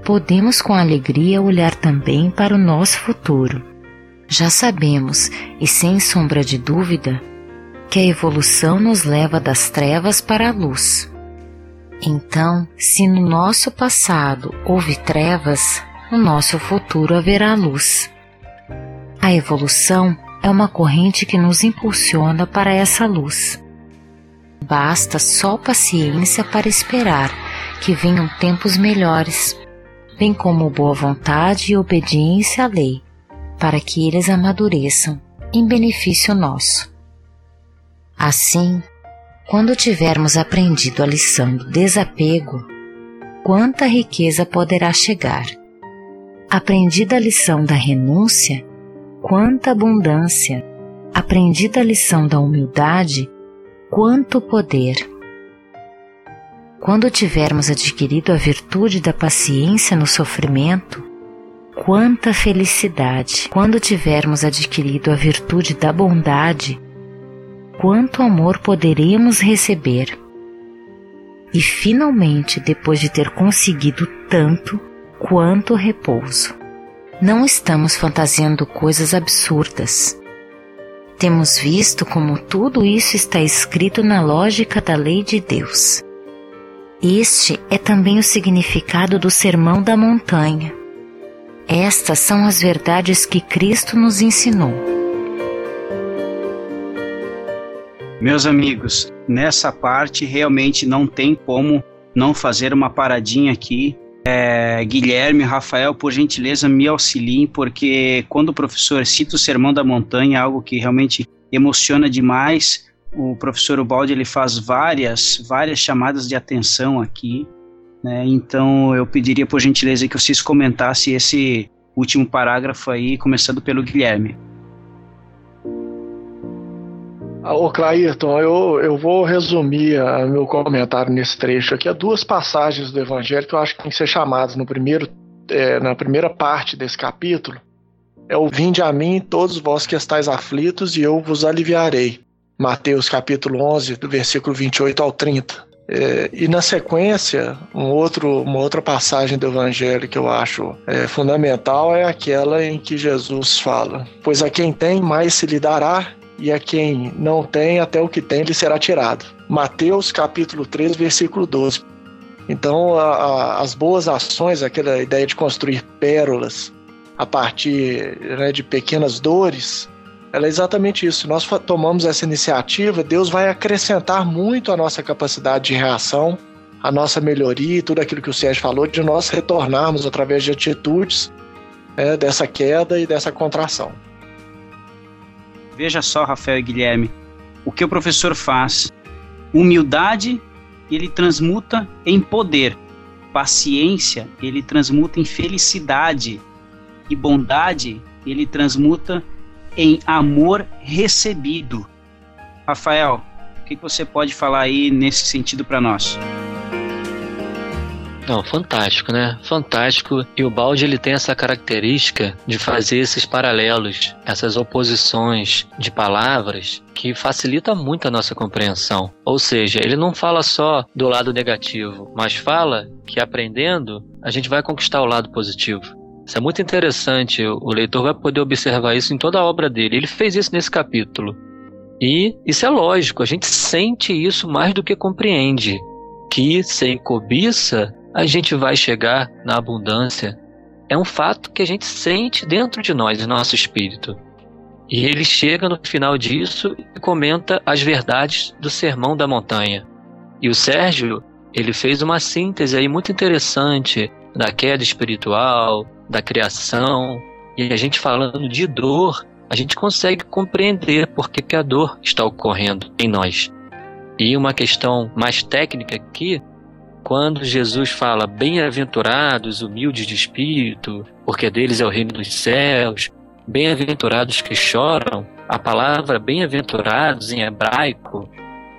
podemos com alegria olhar também para o nosso futuro. Já sabemos, e sem sombra de dúvida, que a evolução nos leva das trevas para a luz. Então, se no nosso passado houve trevas, no nosso futuro haverá luz. A evolução é uma corrente que nos impulsiona para essa luz. Basta só paciência para esperar que venham tempos melhores, bem como boa vontade e obediência à lei, para que eles amadureçam em benefício nosso. Assim, quando tivermos aprendido a lição do desapego, quanta riqueza poderá chegar. Aprendida a lição da renúncia, quanta abundância. Aprendida a lição da humildade, quanto poder. Quando tivermos adquirido a virtude da paciência no sofrimento, quanta felicidade! Quando tivermos adquirido a virtude da bondade, quanto amor poderemos receber! E finalmente, depois de ter conseguido tanto, quanto repouso! Não estamos fantasiando coisas absurdas. Temos visto como tudo isso está escrito na lógica da lei de Deus. Este é também o significado do Sermão da Montanha. Estas são as verdades que Cristo nos ensinou. Meus amigos, nessa parte realmente não tem como não fazer uma paradinha aqui. É, Guilherme, Rafael, por gentileza, me auxiliem, porque quando o professor cita o Sermão da Montanha, algo que realmente emociona demais o professor Ubaldi ele faz várias, várias chamadas de atenção aqui, né? Então eu pediria por gentileza que vocês comentassem esse último parágrafo aí, começando pelo Guilherme. Ah, ô Clairton, eu, eu vou resumir uh, meu comentário nesse trecho aqui. Há duas passagens do Evangelho que eu acho que tem que ser chamadas no primeiro, é, na primeira parte desse capítulo. É o Vinde a mim, todos vós que estáis aflitos, e eu vos aliviarei. Mateus capítulo 11, do versículo 28 ao 30. É, e na sequência, um outro, uma outra passagem do Evangelho que eu acho é, fundamental é aquela em que Jesus fala: Pois a quem tem, mais se lhe dará, e a quem não tem, até o que tem lhe será tirado. Mateus capítulo 3, versículo 12. Então, a, a, as boas ações, aquela ideia de construir pérolas a partir né, de pequenas dores, ela é exatamente isso. Nós tomamos essa iniciativa, Deus vai acrescentar muito a nossa capacidade de reação, a nossa melhoria e tudo aquilo que o Sérgio falou, de nós retornarmos através de atitudes né, dessa queda e dessa contração. Veja só, Rafael e Guilherme, o que o professor faz. Humildade, ele transmuta em poder. Paciência, ele transmuta em felicidade. E bondade, ele transmuta em amor recebido. Rafael, o que você pode falar aí nesse sentido para nós? Não, fantástico, né? Fantástico. E o balde ele tem essa característica de fazer esses paralelos, essas oposições de palavras que facilita muito a nossa compreensão. Ou seja, ele não fala só do lado negativo, mas fala que aprendendo a gente vai conquistar o lado positivo. Isso é muito interessante, o leitor vai poder observar isso em toda a obra dele. Ele fez isso nesse capítulo. E isso é lógico, a gente sente isso mais do que compreende. Que sem cobiça a gente vai chegar na abundância. É um fato que a gente sente dentro de nós, no nosso espírito. E ele chega no final disso e comenta as verdades do Sermão da Montanha. E o Sérgio, ele fez uma síntese aí muito interessante da queda espiritual, da criação, e a gente falando de dor, a gente consegue compreender por que, que a dor está ocorrendo em nós. E uma questão mais técnica aqui, quando Jesus fala bem-aventurados, humildes de espírito, porque deles é o reino dos céus, bem-aventurados que choram, a palavra bem-aventurados em hebraico,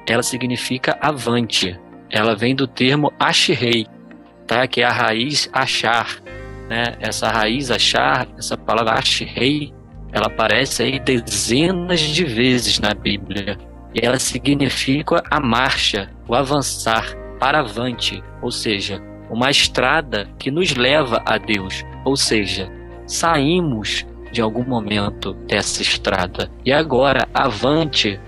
ela significa avante. Ela vem do termo ashrei, tá? que é a raiz achar, né? Essa raiz achar, essa palavra rei, ela aparece aí dezenas de vezes na Bíblia. E ela significa a marcha, o avançar, para avante, ou seja, uma estrada que nos leva a Deus, ou seja, saímos de algum momento dessa estrada. E agora, avante,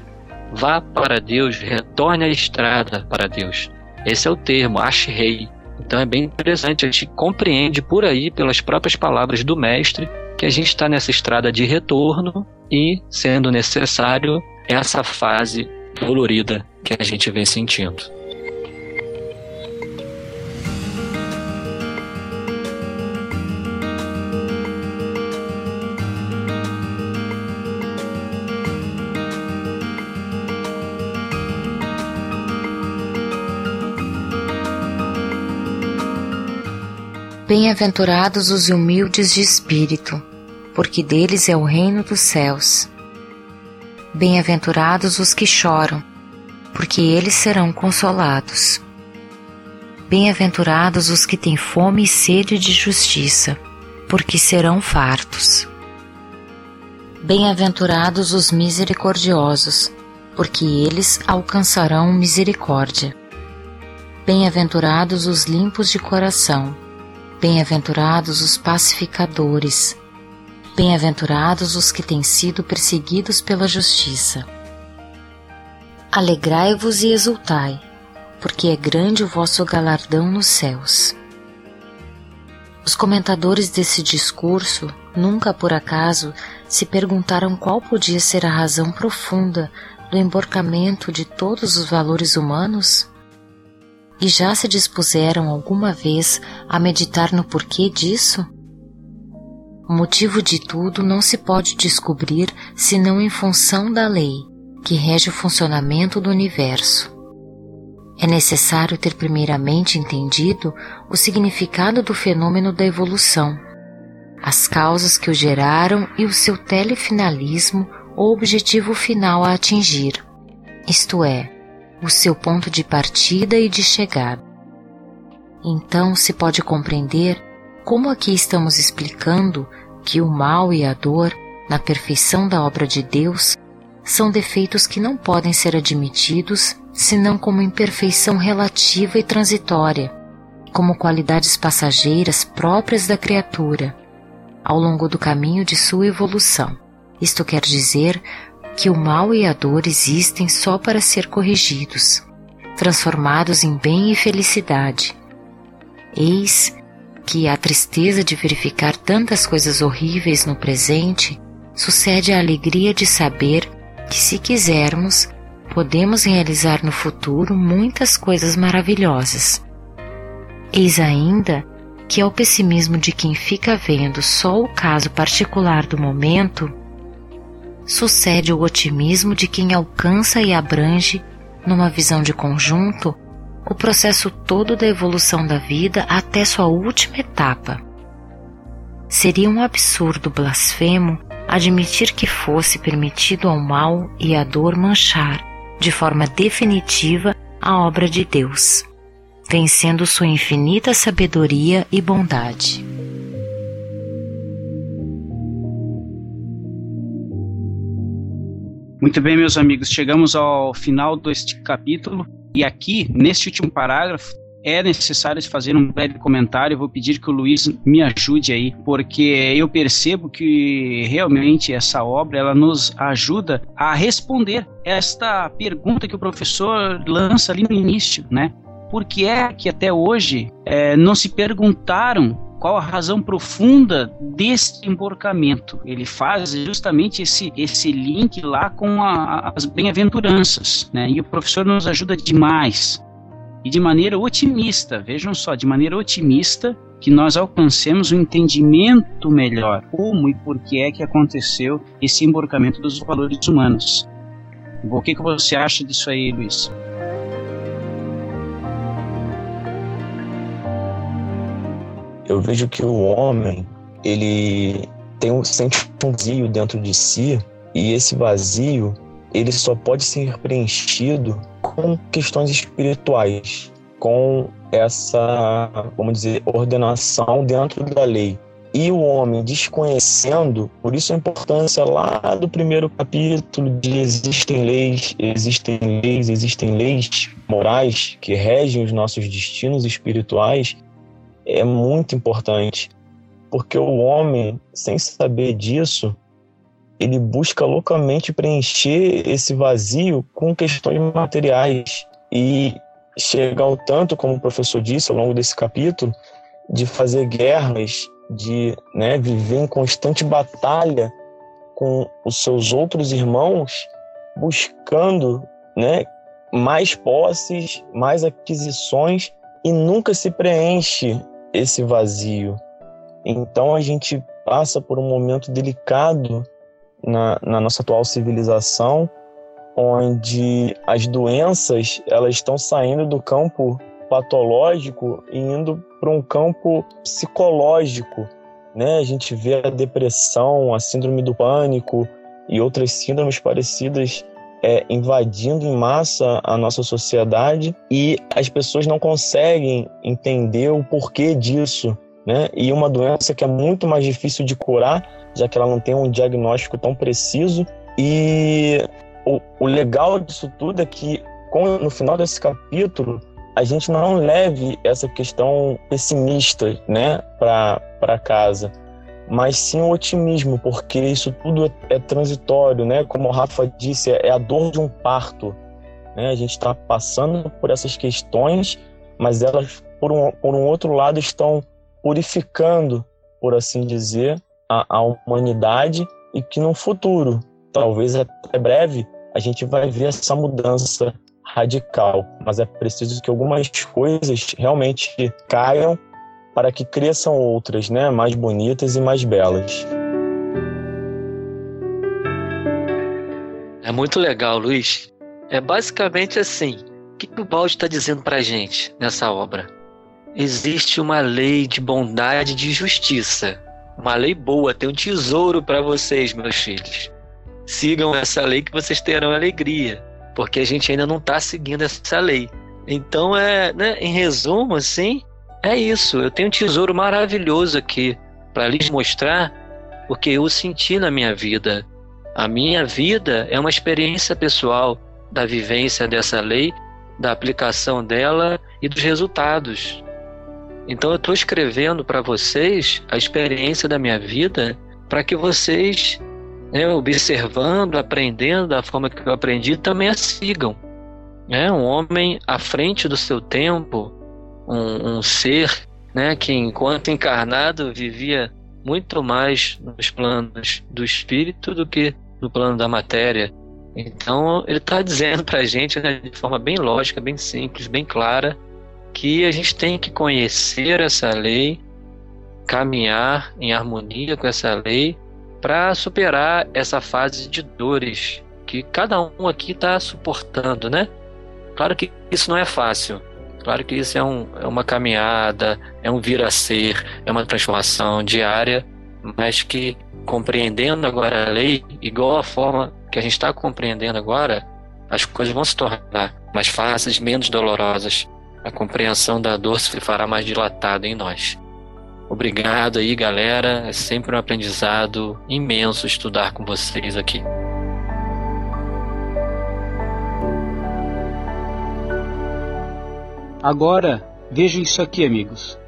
vá para Deus, retorne à estrada para Deus. Esse é o termo, rei. Então é bem interessante, a gente compreende por aí, pelas próprias palavras do mestre, que a gente está nessa estrada de retorno e, sendo necessário, essa fase dolorida que a gente vem sentindo. Bem-aventurados os humildes de espírito, porque deles é o reino dos céus. Bem-aventurados os que choram, porque eles serão consolados. Bem-aventurados os que têm fome e sede de justiça, porque serão fartos. Bem-aventurados os misericordiosos, porque eles alcançarão misericórdia. Bem-aventurados os limpos de coração, bem-aventurados os pacificadores, bem-aventurados os que têm sido perseguidos pela justiça. Alegrai-vos e exultai, porque é grande o vosso galardão nos céus. Os comentadores desse discurso nunca por acaso se perguntaram qual podia ser a razão profunda do emborcamento de todos os valores humanos? E já se dispuseram alguma vez a meditar no porquê disso? O motivo de tudo não se pode descobrir senão em função da lei que rege o funcionamento do universo. É necessário ter primeiramente entendido o significado do fenômeno da evolução, as causas que o geraram e o seu telefinalismo ou objetivo final a atingir, isto é, o seu ponto de partida e de chegada. Então se pode compreender como aqui estamos explicando que o mal e a dor, na perfeição da obra de Deus, são defeitos que não podem ser admitidos senão como imperfeição relativa e transitória, como qualidades passageiras próprias da criatura, ao longo do caminho de sua evolução. Isto quer dizer que o mal e a dor existem só para ser corrigidos, transformados em bem e felicidade. Eis que a tristeza de verificar tantas coisas horríveis no presente sucede à alegria de saber que, se quisermos, podemos realizar no futuro muitas coisas maravilhosas. Eis ainda que ao pessimismo de quem fica vendo só o caso particular do momento, sucede o otimismo de quem alcança e abrange, numa visão de conjunto, o processo todo da evolução da vida até sua última etapa. Seria um absurdo blasfemo admitir que fosse permitido ao mal e à dor manchar, de forma definitiva, a obra de Deus, vencendo sua infinita sabedoria e bondade. Muito bem, meus amigos, chegamos ao final deste capítulo e aqui, neste último parágrafo, é necessário fazer um breve comentário. vou pedir que o Luiz me ajude aí, porque eu percebo que realmente essa obra ela nos ajuda a responder esta pergunta que o professor lança ali no início, né? Por que é que até hoje é, não se perguntaram qual a razão profunda deste emborcamento. Ele faz justamente esse, esse link lá com a, as bem-aventuranças, né? E o professor nos ajuda demais e de maneira otimista, vejam só, de maneira otimista, que nós alcancemos um entendimento melhor como e por que é que aconteceu esse emborcamento dos valores humanos. O que, que você acha disso aí, Luiz? Eu vejo que o homem, ele tem um, sente um vazio dentro de si e esse vazio ele só pode ser preenchido com questões espirituais, com essa, vamos dizer, ordenação dentro da lei. E o homem desconhecendo, por isso a importância lá do primeiro capítulo de existem leis, existem leis, existem leis morais que regem os nossos destinos espirituais, é muito importante. Porque o homem, sem saber disso, ele busca loucamente preencher esse vazio com questões materiais e chega ao tanto, como o professor disse ao longo desse capítulo, de fazer guerras, de né, viver em constante batalha com os seus outros irmãos, buscando né, mais posses, mais aquisições e nunca se preenche esse vazio. Então a gente passa por um momento delicado na, na nossa atual civilização, onde as doenças elas estão saindo do campo patológico e indo para um campo psicológico. Né? A gente vê a depressão, a síndrome do pânico e outras síndromes parecidas é, invadindo em massa a nossa sociedade e as pessoas não conseguem entender o porquê disso. Né? E uma doença que é muito mais difícil de curar, já que ela não tem um diagnóstico tão preciso. E o, o legal disso tudo é que, com, no final desse capítulo, a gente não leve essa questão pessimista né, para casa, mas sim o otimismo, porque isso tudo é, é transitório, né? Como o Rafa disse, é, é a dor de um parto. Né? A gente está passando por essas questões, mas elas, por um, por um outro lado, estão purificando, por assim dizer, a, a humanidade e que no futuro, talvez até breve, a gente vai ver essa mudança radical, mas é preciso que algumas coisas realmente caiam para que cresçam outras, né, mais bonitas e mais belas. É muito legal, Luiz. É basicamente assim. O que, o Balde está dizendo para a gente nessa obra? Existe uma lei de bondade e de justiça. Uma lei boa, tem um tesouro para vocês, meus filhos. Sigam essa lei que vocês terão alegria porque a gente ainda não está seguindo essa lei. Então, é, né, em resumo, assim, é isso. Eu tenho um tesouro maravilhoso aqui para lhes mostrar porque eu senti na minha vida. A minha vida é uma experiência pessoal da vivência dessa lei, da aplicação dela e dos resultados. Então eu estou escrevendo para vocês a experiência da minha vida para que vocês né, observando, aprendendo da forma que eu aprendi, também a sigam. É um homem à frente do seu tempo, um, um ser né, que, enquanto encarnado, vivia muito mais nos planos do espírito do que no plano da matéria. Então, ele está dizendo para a gente, né, de forma bem lógica, bem simples, bem clara, que a gente tem que conhecer essa lei, caminhar em harmonia com essa lei para superar essa fase de dores que cada um aqui está suportando, né? Claro que isso não é fácil. Claro que isso é, um, é uma caminhada, é um vir a ser, é uma transformação diária, mas que compreendendo agora a lei, igual a forma que a gente está compreendendo agora, as coisas vão se tornar mais fáceis, menos dolorosas. A compreensão da dor se fará mais dilatada em nós. Obrigado aí, galera. É sempre um aprendizado imenso estudar com vocês aqui. Agora, vejam isso aqui, amigos.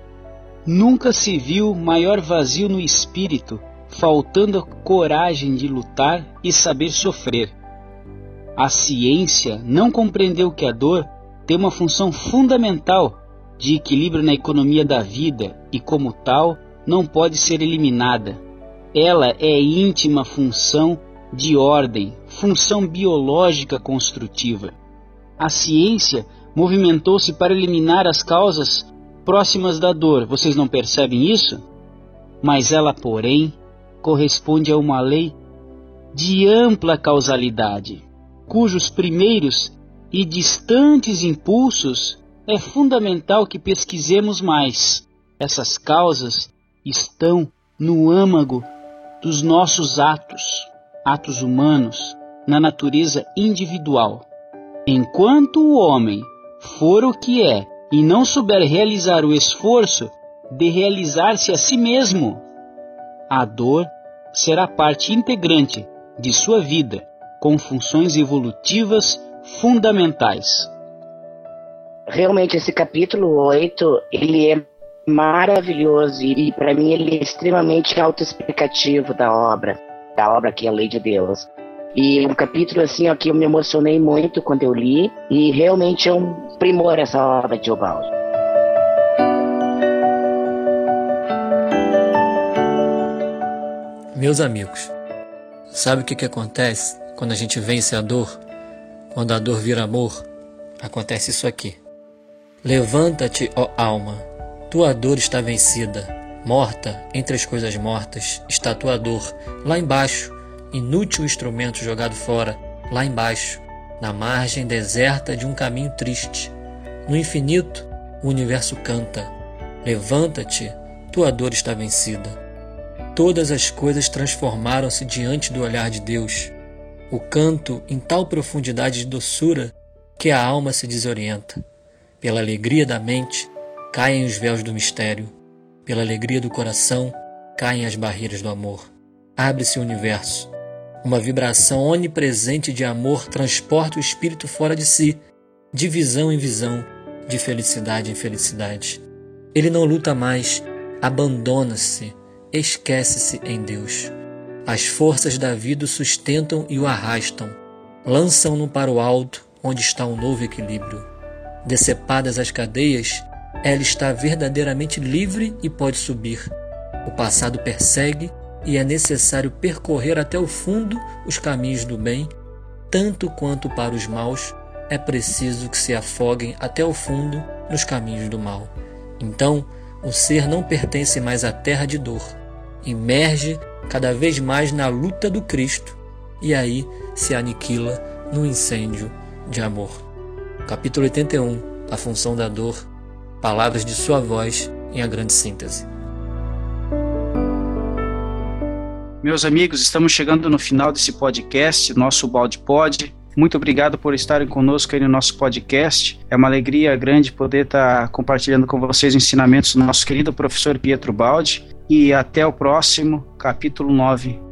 Nunca se viu maior vazio no espírito, faltando a coragem de lutar e saber sofrer. A ciência não compreendeu que a dor tem uma função fundamental de equilíbrio na economia da vida e, como tal, não pode ser eliminada. Ela é íntima função de ordem, função biológica construtiva. A ciência movimentou-se para eliminar as causas próximas da dor. Vocês não percebem isso? Mas ela, porém, corresponde a uma lei de ampla causalidade, cujos primeiros e distantes impulsos é fundamental que pesquisemos mais. Essas causas estão no âmago dos nossos atos, atos humanos, na natureza individual. Enquanto o homem for o que é e não souber realizar o esforço de realizar-se a si mesmo, a dor será parte integrante de sua vida, com funções evolutivas fundamentais realmente esse capítulo 8, ele é maravilhoso e, para mim ele é extremamente autoexplicativo da obra, da obra que é a Lei de Deus. E um capítulo assim, ó, que eu me emocionei muito quando eu li e realmente é um primor essa obra de Obaldo. Meus amigos, sabe o que, que acontece quando a gente vence a dor? Quando a dor vira amor, acontece isso aqui. Levanta-te, ó alma, tua dor está vencida. Morta entre as coisas mortas está tua dor, lá embaixo, inútil instrumento jogado fora, lá embaixo, na margem deserta de um caminho triste. No infinito, o universo canta: Levanta-te, tua dor está vencida. Todas as coisas transformaram-se diante do olhar de Deus. O canto em tal profundidade de doçura que a alma se desorienta. Pela alegria da mente, caem os véus do mistério. Pela alegria do coração, caem as barreiras do amor. Abre-se o universo. Uma vibração onipresente de amor transporta o espírito fora de si, de visão em visão, de felicidade em felicidade. Ele não luta mais, abandona-se, esquece-se em Deus. As forças da vida o sustentam e o arrastam, lançam-no para o alto, onde está um novo equilíbrio. Decepadas as cadeias, ela está verdadeiramente livre e pode subir. O passado persegue e é necessário percorrer até o fundo os caminhos do bem, tanto quanto para os maus é preciso que se afoguem até o fundo nos caminhos do mal. Então, o ser não pertence mais à terra de dor, emerge cada vez mais na luta do Cristo e aí se aniquila no incêndio de amor. Capítulo 81 A função da dor, palavras de sua voz em a grande síntese. Meus amigos, estamos chegando no final desse podcast, nosso Balde Pod. Muito obrigado por estarem conosco aí no nosso podcast. É uma alegria grande poder estar compartilhando com vocês ensinamentos do nosso querido professor Pietro Baldi. E até o próximo, capítulo 9